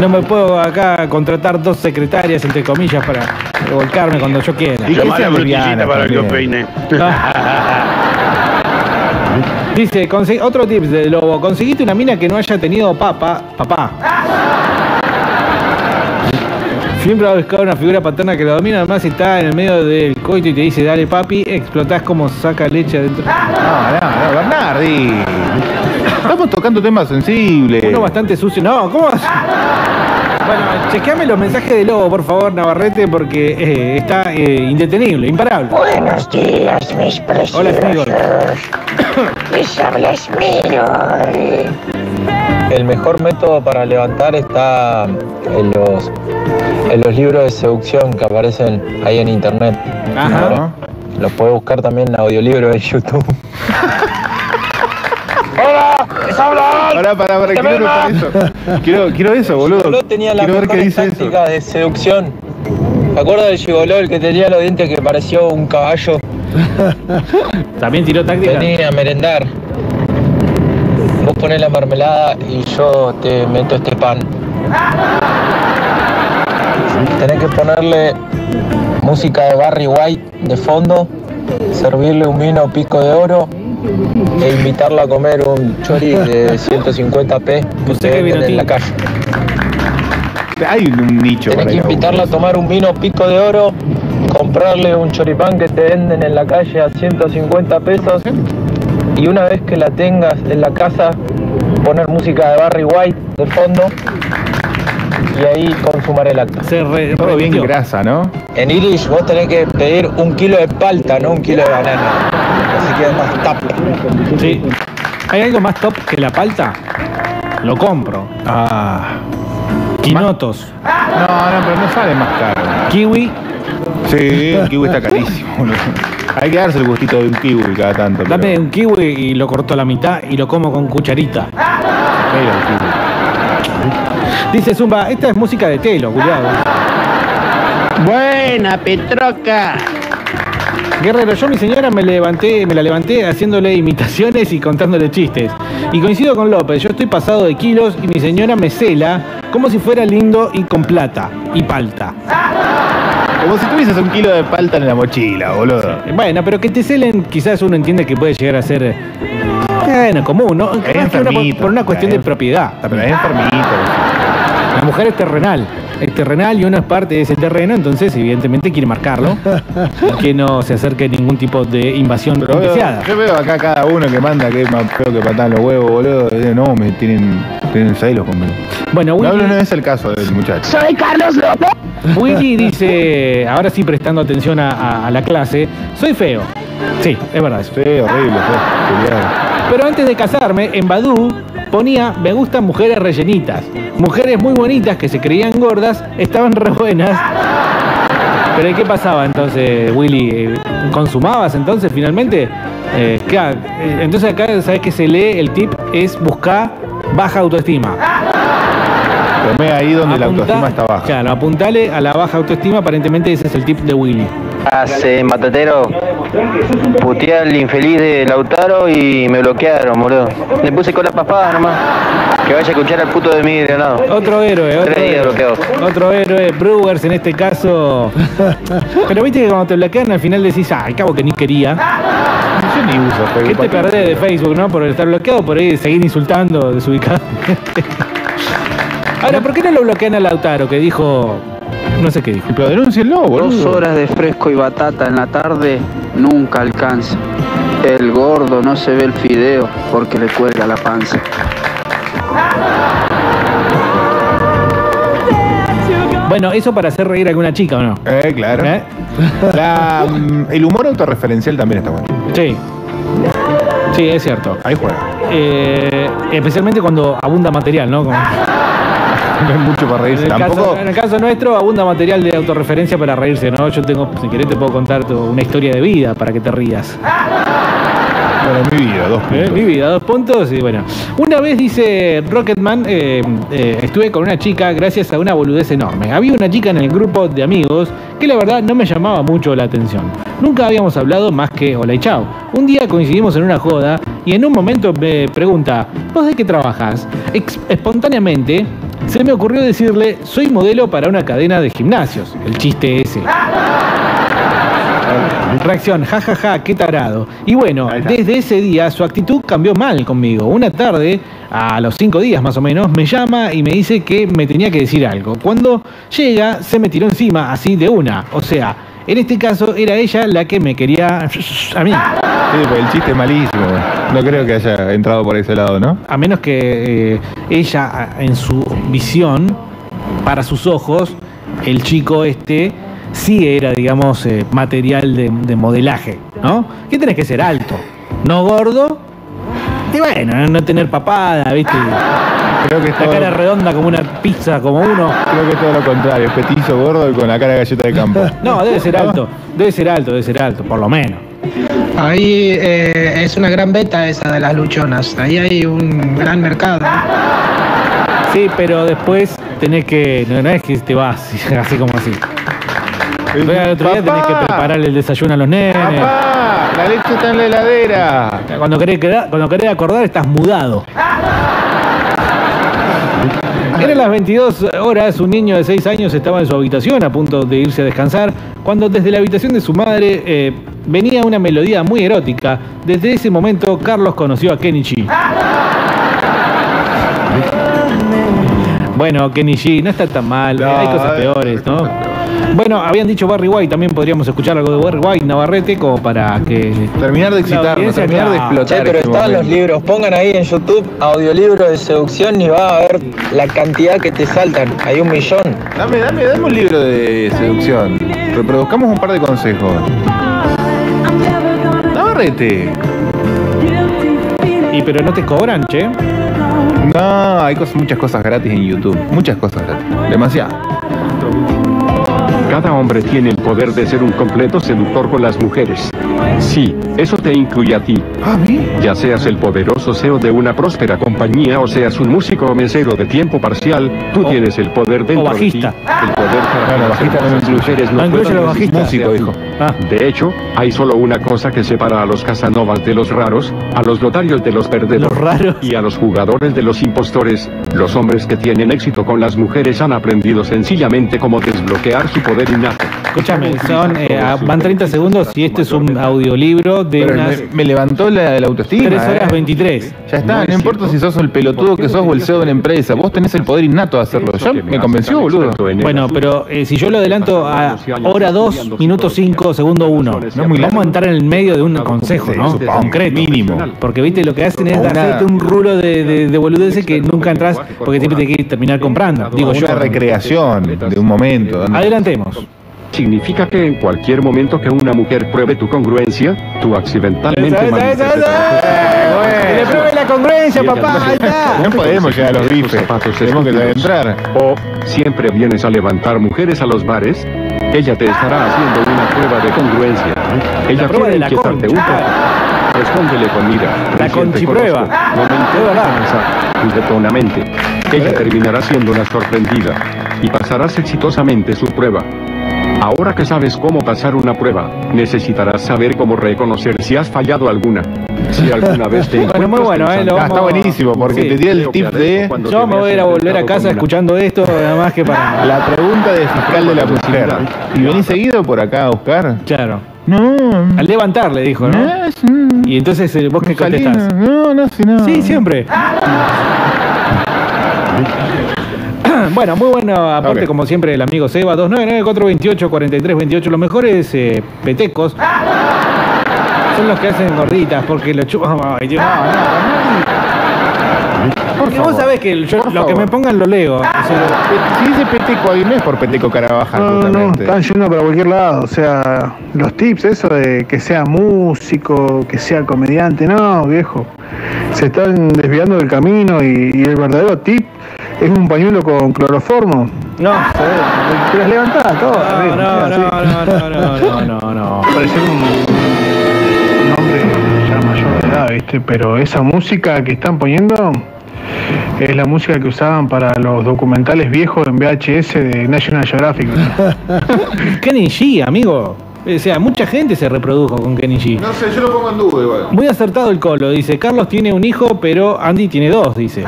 no me puedo acá contratar dos secretarias, entre comillas, para revolcarme cuando yo quiera? Y Llamá a la frutillita para que peine. Dice, otro tip de Lobo, conseguiste una mina que no haya tenido papa, papá. Siempre va a buscar una figura paterna que lo domina, además si está en el medio del coito y te dice, dale papi, explotás como saca leche adentro. No, no, no, Bernardi. Estamos tocando temas sensibles. Uno bastante sucio. No, ¿cómo vas? Bueno, chequeame los mensajes de Lobo, por favor, Navarrete, porque eh, está eh, indetenible, imparable. Buenos días, mis preciosos. Hola, Smigol. Les habla Smigol. El mejor método para levantar está en los, en los libros de seducción que aparecen ahí en internet. Ajá. Los puede buscar también en audiolibro en YouTube. Hola, dejas hablar! Pará, pará, pará, ¡Te quiero notar eso. Quiero, quiero eso, boludo. Gigoló tenía las Quiero ver qué mejores dice eso. tácticas de seducción. ¿Te acuerdas del Gigoló, el que tenía los dientes que parecía un caballo? También tiró táctica. Vení a merendar. Vos ponés la mermelada y yo te meto este pan. Tenés que ponerle música de Barry White de fondo, servirle un vino pico de oro e invitarlo a comer un chori de 150p que ustedes venden en la calle. Hay un nicho Tenés para que invitarla a tomar un vino pico de oro, comprarle un choripán que te venden en la calle a 150 pesos y una vez que la tengas en la casa, poner música de Barry White de fondo y ahí consumar el acto. Todo bien grasa, ¿no? En Irish vos tenés que pedir un kilo de palta, no un kilo de banana. Así que es más tap. Sí. ¿Hay algo más top que la palta? Lo compro. Ah. Quinotos. No, no, pero no sale más caro. Kiwi. Sí, el kiwi está carísimo. boludo. Hay que darse el gustito de un kiwi cada tanto. pero- Dame un kiwi y lo corto a la mitad y lo como con cucharita. Pero el kiwi. Dice Zumba, esta es música de telo, cuidado. Buena, Petroca. Guerrero, yo mi señora me levanté, me la levanté haciéndole imitaciones y contándole chistes. Y coincido con López, yo estoy pasado de kilos y mi señora me cela como si fuera lindo y con plata y palta. Como si tuvieses un kilo de palta en la mochila, boludo. Bueno, pero que te celen quizás uno entiende que puede llegar a ser eh, bueno, común, ¿no? Que una- enfermito, por una cuestión de es- propiedad. Pero es enfermito. La mujer es terrenal, es terrenal y uno es parte de ese terreno, entonces evidentemente quiere marcarlo. y que no se acerque ningún tipo de invasión Pero veo- yo veo acá cada uno que manda que es más feo que patar los huevos, boludo. Eh, No, me tienen, tienen celos conmigo. Bueno, No, Willy- no es el caso del muchacho. Soy Carlos López. Willy dice, ahora sí prestando atención a, a- a la clase, soy feo. Sí, es verdad eso. Sí, horrible, feo, Pero antes de casarme, en Badoo ponía me gustan mujeres rellenitas. Mujeres muy bonitas que se creían gordas, estaban re buenas. Pero ¿y qué pasaba entonces, Willy? Eh, ¿Consumabas entonces finalmente? Eh, claro, eh, entonces acá, ¿sabes que se lee? El tip es buscar baja autoestima. Tomé ahí donde la autoestima está baja. Claro, apuntale a la baja autoestima, aparentemente ese es el tip de Willy. Hace matatero, puteé al infeliz de Lautaro y me bloquearon, boludo. Le puse cola paspada nomás. Que vaya a escuchar al puto de mí de lado. Otro héroe, otro Tres días. Otro héroe, Brewers en este caso. Pero viste que cuando te bloquean al final decís, ah, al cabo que ni quería. Yo ni uso ¿Qué te perdés de Facebook, no? Por estar bloqueado, por ahí seguir insultando desubicado. Ahora, ¿por qué no lo bloquean a Lautaro? Que dijo. No sé qué dijo. Pero denúncienlo, Dos horas de fresco y batata en la tarde nunca alcanza. El gordo no se ve el fideo porque le cuelga la panza. Bueno, eso para hacer reír a alguna chica, ¿o no? Eh, claro. La, mm, el humor autorreferencial también está bueno. Sí. Sí, es cierto. Ahí juega. Eh, especialmente cuando abunda material, ¿no? Como- No hay mucho para reírse. En el, Tampoco. caso, en el caso nuestro abunda material de autorreferencia para reírse, ¿no? Yo tengo, si querés te puedo contar una historia de vida para que te rías. Bueno, mi vida, dos ¿Eh? Mi vida, dos puntos y bueno. Una vez dice Rocketman, eh, eh, estuve con una chica gracias a una boludez enorme. Había una chica en el grupo de amigos que la verdad no me llamaba mucho la atención. Nunca habíamos hablado más que hola y chao. Un día coincidimos en una joda y en un momento me pregunta, ¿vos de qué trabajas? Ex- espontáneamente se me ocurrió decirle, soy modelo para una cadena de gimnasios. El chiste ese. Reacción, jajaja, ja, ja, qué tarado. Y bueno, desde ese día su actitud cambió mal conmigo. Una tarde, a los cinco días más o menos, me llama y me dice que me tenía que decir algo. Cuando llega, se me tiró encima, así de una. O sea, en este caso era ella la que me quería a mí. Sí, pues el chiste es malísimo. No creo que haya entrado por ese lado, ¿no? A menos que eh, ella, en su visión, para sus ojos, el chico este sí era, digamos, eh, material de, de modelaje, ¿no? Que tenés que ser alto, no gordo, y bueno, no tener papada, ¿viste? Creo que es La todo- cara redonda como una pizza, como uno. Creo que es todo lo contrario. Petizo, gordo y con la cara de galleta de campo. No, debe ser alto, debe ser alto, debe ser alto, por lo menos. Ahí eh, es una gran beta esa de las luchonas. Ahí hay un gran mercado. Sí, pero después tenés que. No, no es que te vas así como así. Al otro día tenés que preparar el desayuno a los nenes. ¡Papá! La leche está en la heladera. Cuando querés, quedar- cuando querés acordar, estás mudado. Eran las 22 horas, un niño de 6 años estaba en su habitación a punto de irse a descansar, cuando desde la habitación de su madre eh, venía una melodía muy erótica. Desde ese momento, Carlos conoció a Kenichi. Bueno, Kenichi, no está tan mal, hay cosas eh, peores, ¿no? Bueno, habían dicho Barry White, también podríamos escuchar algo de Barry White, Navarrete, como para que... Terminar de excitarnos, terminar de explotar. Che, pero este están los libros, pongan ahí en YouTube audiolibro de seducción y va a ver la cantidad que te saltan. Hay un millón. Dame, dame, dame un libro de seducción. Reproduzcamos un par de consejos. Navarrete. Y pero no te cobran, che. No, hay cosas, muchas cosas gratis en YouTube. Muchas cosas gratis. Demasiado. Cada hombre tiene el poder de ser un completo seductor con las mujeres. Sí, eso te incluye a ti. Ya seas el poderoso CEO de una próspera compañía o seas un músico o mesero de tiempo parcial, tú tienes el poder dentro bajista. de ti. El que las bajista no hermosas incluye. mujeres No no incluye los bajistas. resistirse Músico, a ti. dijo. De hecho, hay solo una cosa que separa a los casanovas de los raros, a los lotarios de los perdedores y a los jugadores de los impostores. Los hombres que tienen éxito con las mujeres han aprendido sencillamente cómo desbloquear su poder innato. Escúchame, son, eh, ah, van 30 segundos y este es un audiolibro de Pero unas me, me levantó la, la autoestima. 3 horas eh. 23. Ya está, no importa si sos el pelotudo que sos o el CEO de la empresa. Vos tenés el poder innato de hacerlo. Ya me convenció, boludo. Bueno, pero eh, si yo lo adelanto a hora 2, minuto 5, segundo 1, vamos a entrar en el medio de un consejo, ¿no? Concreto. Mínimo. Porque viste, lo que hacen es una- hacerte un rulo de, de, de boludeces que nunca entras porque siempre te quieres terminar comprando. Digo una yo. recreación de un momento. Adelantemos. Significa que en cualquier momento que una mujer pruebe tu congruencia, tú accidentalmente Congruencia, papá. Ahí está. No podemos llegar a los bifes. Tenemos que entrar. O siempre vienes a levantar mujeres a los bares, ella te estará haciendo una prueba de congruencia. Ella prueba quiere de la inquietarte un. Respóndele con mira. La conchiprueba. conozco. No me interesa juguetonamente. Ella terminará siendo una sorprendida y pasarás exitosamente su prueba. Ahora que sabes cómo pasar una prueba, necesitarás saber cómo reconocer si has fallado alguna. Si alguna vez te Bueno, muy encuentras bueno, eh, lo Ah, está buenísimo porque Sí. te tira el tip de Yo me voy a ir a volver a casa escuchando esto, nada más que para. la pregunta de fiscal de la mujer. ¿Y venís seguido por acá a buscar? Claro. No. Al levantar, le dijo, ¿no? Y entonces eh, vos qué contestás. No, no, si no. Sí, siempre. Bueno, muy bueno aporte como siempre el amigo Seba, 299-428-4328. Los mejores eh, petecos son los que hacen gorditas porque lo chupan. Porque vos sabés que yo, lo que me pongan lo leo. o sea, Si dice peteco ahí no es por peteco Carabajal, No, no, están yendo para cualquier lado. O sea, los tips, eso de que sea músico, que sea comediante, no, viejo. Se están desviando del camino y, y el verdadero tip es un pañuelo con cloroformo. No, te las levantás todas. no, no, no, no, no, no, no, no, no. Parecer un, un hombre ya mayor de edad, ¿viste? Pero esa música que están poniendo es la música que usaban para los documentales viejos en VHS de National Geographic. Kenny G, amigo. O sea, mucha gente se reprodujo con Kenny G. No sé, yo lo pongo en duda igual. Muy acertado el colo, dice. Carlos tiene un hijo, pero Andy tiene dos, dice.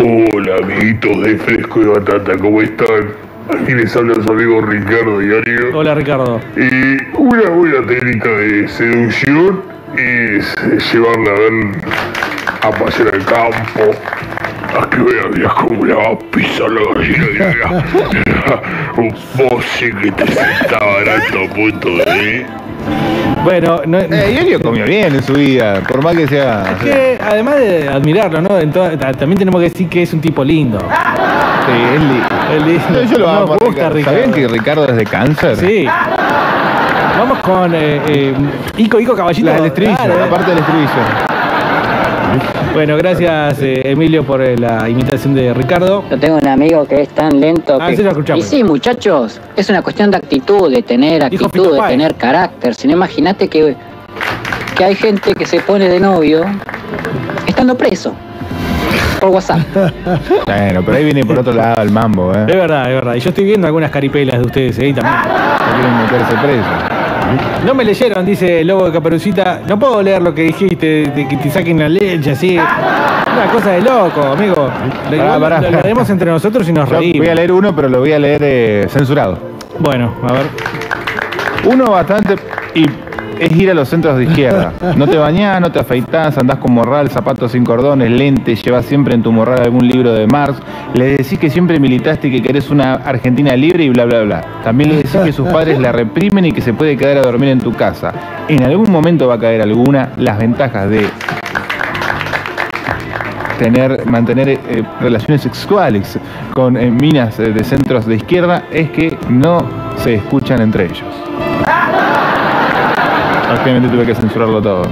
Hola, amiguitos de Fresco y Batata, ¿cómo están? Aquí les habla su amigo Ricardo Diario. Hola, Ricardo. Y una buena técnica de seducción es llevarla a ver a pasear al campo. A que vean días cómo la va a pisar la gallina de. Un poce que te sentaba en alto punto de... Bueno, no, Eh, Iorio comió bien en su vida, por más que sea. Es que además de admirarlo, ¿no? En toda- también tenemos que decir que es un tipo lindo. Sí, es lindo. Es lindo. Yo, yo lo amo. a gusta, Ricardo. Ricardo. ¿Sabían que Ricardo es de cáncer? Sí. Vamos con eh, eh, Ico Ico Caballito. La del estribillo, Claro, la parte del estribillo. Bueno, gracias eh, Emilio por eh, la imitación de Ricardo. Yo tengo un amigo que es tan lento Ah, que... sí, lo escuchamos. y sí, muchachos, es una cuestión de actitud, de tener actitud, de tener carácter. Si no, imagínate que, que hay gente que se pone de novio estando preso por WhatsApp. Bueno, pero ahí viene por otro lado el mambo, ¿eh? Es verdad, es verdad. Y yo estoy viendo algunas caripelas de ustedes ahí también. Quieren meterse preso. No me leyeron, dice el lobo de Caperucita. No puedo leer lo que dijiste, de que te saquen la leche así. Una cosa de loco, amigo. Lo, Pará, igual pará. lo leeremos entre nosotros y nos Yo reímos. voy a leer uno, pero lo voy a leer eh, censurado. Bueno, a ver. Uno bastante. Y es ir a los centros de izquierda. No te bañás, no te afeitás, andás con morral, zapatos sin cordones, lentes, llevas siempre en tu morral algún libro de Marx. Le decís que siempre militaste y que querés una Argentina libre y bla, bla, bla. También le decís que sus padres la reprimen y que se puede quedar a dormir en tu casa. En algún momento va a caer alguna. Las ventajas de tener, mantener eh, relaciones sexuales con eh, minas eh, de centros de izquierda es que no se escuchan entre ellos. Obviamente tuve que censurarlo todo.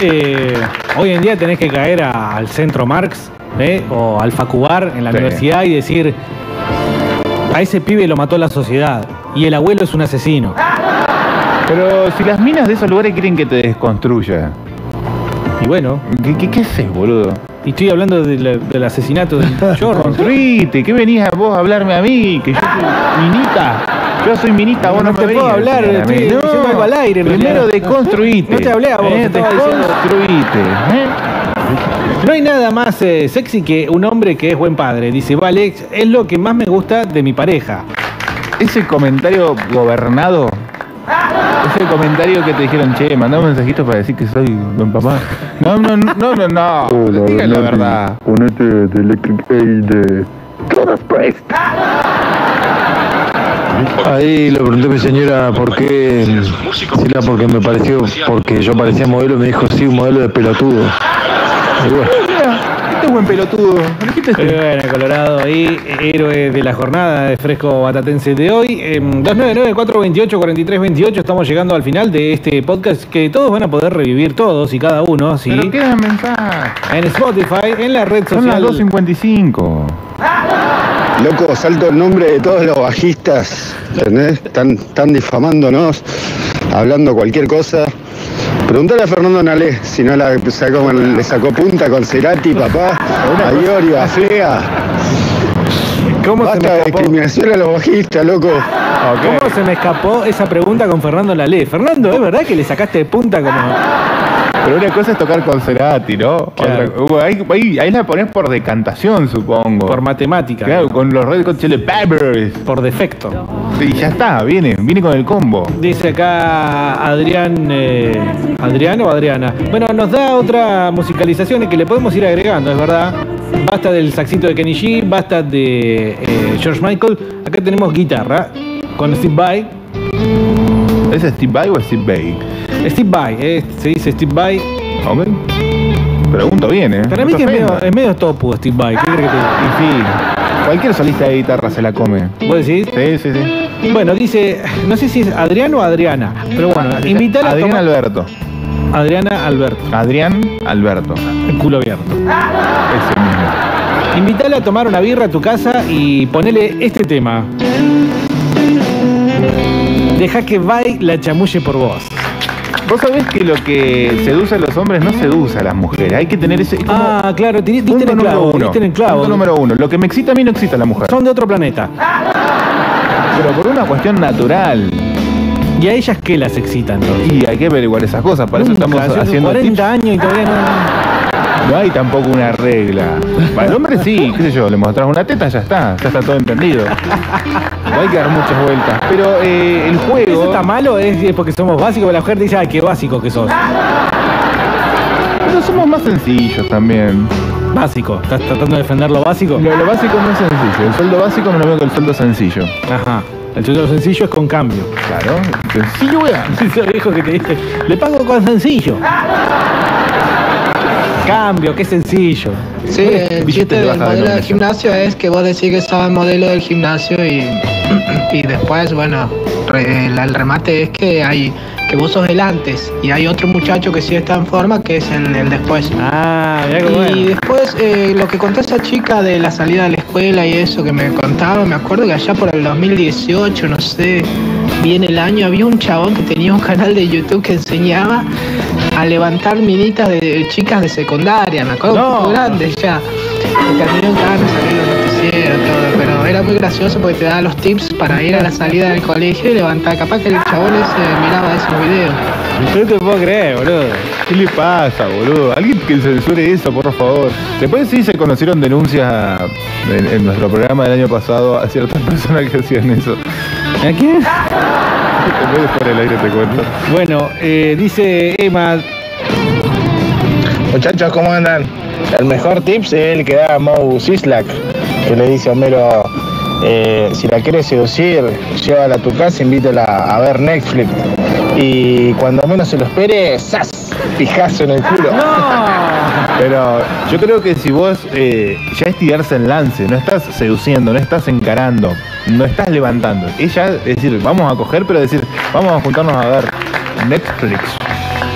Eh, hoy en día tenés que caer a- al centro Marx ¿eh? o al Facubar en la Sí. universidad y decir: A ese pibe lo mató la sociedad y el abuelo es un asesino. Pero si las minas de esos lugares quieren que te desconstruya. Y bueno. ¿Qué, qué, qué haces, boludo? Y estoy hablando de la- del asesinato del chorro. Construite, ¿qué venís a vos a hablarme a mí? Que yo soy minita. Yo soy minita, vos no, No me te puedo hablar, estoy algo al aire, en Primero deconstruite. No te hablé a vos, Eh, te. ¿eh? No hay nada más eh, sexy que un hombre que es buen padre. Dice, vale, es lo que más me gusta de mi pareja. Ese comentario gobernado, ese comentario que te dijeron, che, mandá un mensajito para decir que soy buen papá. No, no, no, no, no, no. Digan la verdad. Ponete de Electric Aid de Priest. Ahí le pregunté a mi señora por qué, si era porque me pareció, porque yo parecía modelo, me dijo sí, un modelo de pelotudo. Y bueno, este es buen pelotudo. Pero bueno, Colorado y héroe de la jornada de fresco batatense de hoy. Em, 299-428-4328. Estamos llegando al final de este podcast que todos van a poder revivir, todos y cada uno, ¿sí? Pero quedan mensajes. En Spotify, en la red Son las social. 2.55. Loco, salto el nombre de todos los bajistas, ¿entendés? Están, están difamándonos, hablando cualquier cosa. Preguntale a Fernando Nalé si no la sacó, le sacó punta con Cerati, papá, a Iorio, a Fea. ¿Cómo se me Basta de escapó? discriminación a los bajistas, loco. ¿Cómo se me escapó esa pregunta con Fernando Lalé? Fernando, ¿es verdad que le sacaste de punta como.? Pero una cosa es tocar con Cerati, ¿no? Claro. Otra- uh, ahí, ahí- ahí la pones por decantación, supongo. Por matemática. Claro, con los Red Hot Chili Peppers. Por defecto. Y ya está, viene, viene con el combo. Dice acá Adrián. eh, ¿Adrián o Adriana? Bueno, nos da otra musicalización que le podemos ir agregando, es verdad. Basta del saxito de Kenny G, basta de eh, George Michael. Acá tenemos guitarra con Steve Vai. ¿Es Steve Vai o Steve Vai? Steve Vai, eh, se dice Steve Vai. Ok. Pregunto bien, ¿eh? Para mí que es medio, es medio topu Steve Vai. ¿Qué crees que te Y sí, cualquier solista de guitarra se la come. ¿Vos decís? Sí, sí, sí. Bueno, dice, no sé si es Adrián o Adriana, pero bueno, invítala a Adrián Alberto. Adriana Alberto, Adrián Alberto. el culo abierto. Ese mismo. Invítala a tomar una birra a tu casa y ponele este tema. Deja que Vai la chamulle por vos. Vos sabés que lo que seduce a los hombres no seduce a las mujeres. Hay que tener ese. como Ah, claro, diste en el número clavo, uno. diste en el clavo. Punto número uno. Lo que me excita a mí no excita a la mujer. Son de otro planeta. Pero por una cuestión natural. ¿Y a ellas qué las excitan? Y hay que averiguar esas cosas. Para eso Nunca, estamos hace haciendo 40 tips. años y todavía no... No hay tampoco una regla. Para el hombre sí, qué sé yo, le mostrás una teta, ya está, ya está todo entendido. No hay que dar muchas vueltas. Pero eh, el ¿Eso juego. está malo? ¿Es es porque somos básicos? La mujer dice, ay, qué básico que sos. Pero somos más sencillos también. Básico. ¿Estás tratando de defender lo básico? Lo, lo básico no es sencillo. El sueldo básico me lo veo con el sueldo sencillo. Ajá. El sueldo sencillo es con cambio. Claro. Sencillo, weá. Ese viejo que te dice, le pago con sencillo. Cambio, qué sencillo. Sí, el Billete chiste de del modelo del gimnasio es que vos decís que sos el modelo del gimnasio y, y después, bueno, re- el, el remate es que hay que vos sos el antes y hay otro muchacho que sí está en forma que es el, el después. Ah, mirá qué Y bueno. después eh, lo que contó esa chica de la salida de la escuela y eso que me contaba, me acuerdo que allá por el 2018, no sé, bien el año, había un chabón que tenía un canal de YouTube que enseñaba a levantar minitas de chicas de secundaria, me acuerdo, un poco grandes ya. Y terminó que van a salir los noticieros, todo, pero era muy gracioso porque te daba los tips para ir a la salida del colegio y levantar. Capaz que el chabón ese miraba esos videos. No te puedo creer, boludo. ¿Qué le pasa, boludo? Alguien que censure eso, por favor. Después sí se conocieron denuncias en, en nuestro programa del año pasado a ciertas personas que hacían eso. ¿A quién? Después por el aire te cuento. Bueno, eh, dice Emma. Muchachos, ¿cómo andan? El mejor tips es el que da Moe Sislak, que le dice a Homero, eh, si la quieres seducir, llévala a tu casa, invítala a ver Netflix. Y cuando menos se lo espere, ¡zas! Pijazo en el culo. Pero yo creo que si vos eh, ya es tirarse en lance, no estás seduciendo, no estás encarando, no estás levantando. Ella, es decir, vamos a coger, pero decir, vamos a juntarnos a ver Netflix.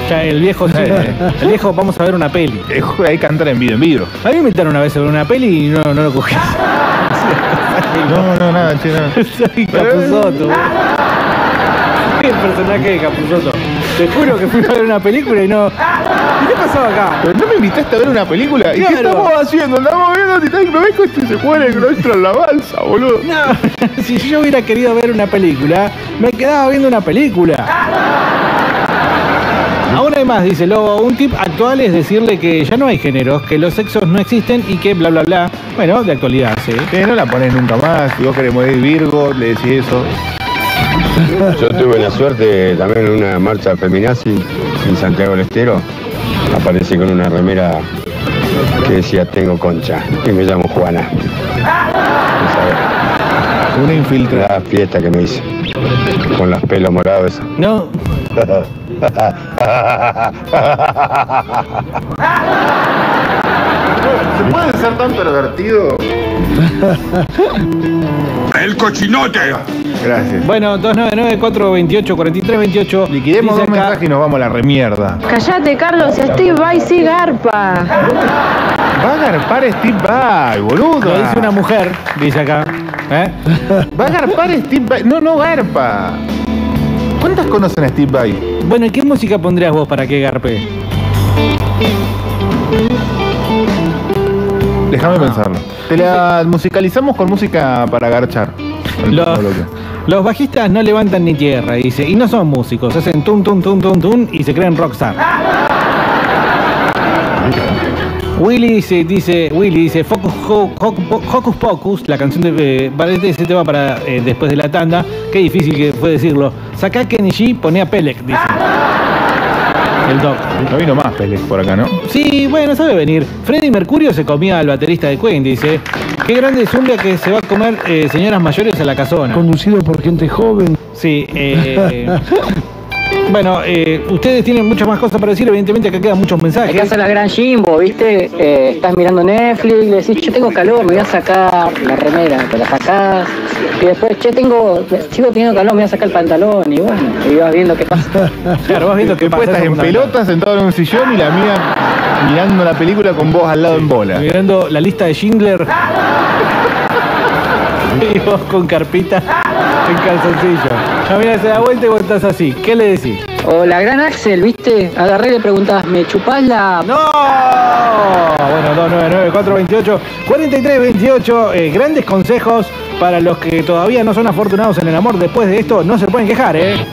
Ya, el viejo, el viejo, vamos a ver una peli. Hay que cantar en video, en video. A mí me invitaron una vez a ver una peli y no, no lo cogí. No, no, nada, che, nada. Soy Capuzoto. El personaje de Capuzoto. Te juro que fui a ver una película y no. ¿Y qué pasó acá? Pero no me invitaste a ver una película. ¿Y qué Claro. estamos haciendo? Estamos viendo Titanic. ¿No ves que este se que no entra en la balsa, boludo? No, si yo hubiera querido ver una película, me quedaba viendo una película. Aún hay más, dice Lobo. Un tip actual es decirle que ya no hay géneros, que los sexos no existen y que bla bla bla. Bueno, de actualidad, sí. Que no la pones nunca más. Si vos querés morir Virgo, le decís eso. Yo tuve la suerte también en una marcha feminazi en Santiago del Estero. Aparecí con una remera que decía tengo concha y me llamo Juana. Una infiltrada. La fiesta que me hice. Con los pelos morados. No. ¿Se puede ser tan pervertido? ¡El cochinote! Gracias. Bueno, 299-428-4328. Liquidemos dos mensajes y nos vamos a la remierda. Callate, Carlos, Steve Vai sí garpa. Va a garpar Steve Vai, boludo. Lo dice una mujer, dice acá. ¿Eh? Va a garpar Steve Vai. No, no garpa. ¿Cuántas conocen a Steve Vai? Bueno, ¿y qué música pondrías vos para que garpe? Déjame pensarlo. Te la musicalizamos con música para garchar. Los, los bajistas no levantan ni tierra, dice, y no son músicos, hacen tum tum tum tum tum y se creen rockstar. Willy dice, dice, Willy dice, Focus, Ho- Ho- Hocus Pocus, la canción de, eh, este ese tema para eh, después de la tanda, qué difícil que fue decirlo. Saca Kenichi, pone a Pelec, dice. El doc. No vino más Pelec por acá, ¿no? Sí, bueno, sabe venir. Freddy Mercurio se comía al baterista de Queen, dice. Qué grande Zumbia que se va a comer eh, señoras mayores a la casona. Conducido por gente joven. Sí, eh, bueno, eh, ustedes tienen muchas más cosas para decir, evidentemente acá quedan muchos Hay que mensajes. hacer la gran Jimbo, ¿viste? Eh, estás mirando Netflix, le decís, yo tengo calor, me voy a sacar la remera, te la sacás. Y después, che, tengo, sigo teniendo calor, me voy a sacar el pantalón. Y bueno, y vas viendo qué pasa. Claro, vas viendo qué pasa. estás en pelota, sentado en un sillón y la mía mirando la película con vos al lado en bola. Mirando la lista de Schindler. Y vos con carpita en calzoncillo. Ya mira, se da vuelta y vos estás así. ¿Qué le decís? O la gran Axel, ¿viste? Agarré y le preguntás, ¿me chupás la...? ¡No! Bueno, 299 428 4328 eh, grandes consejos para los que todavía no son afortunados en el amor. Después de esto, no se pueden quejar, ¿eh?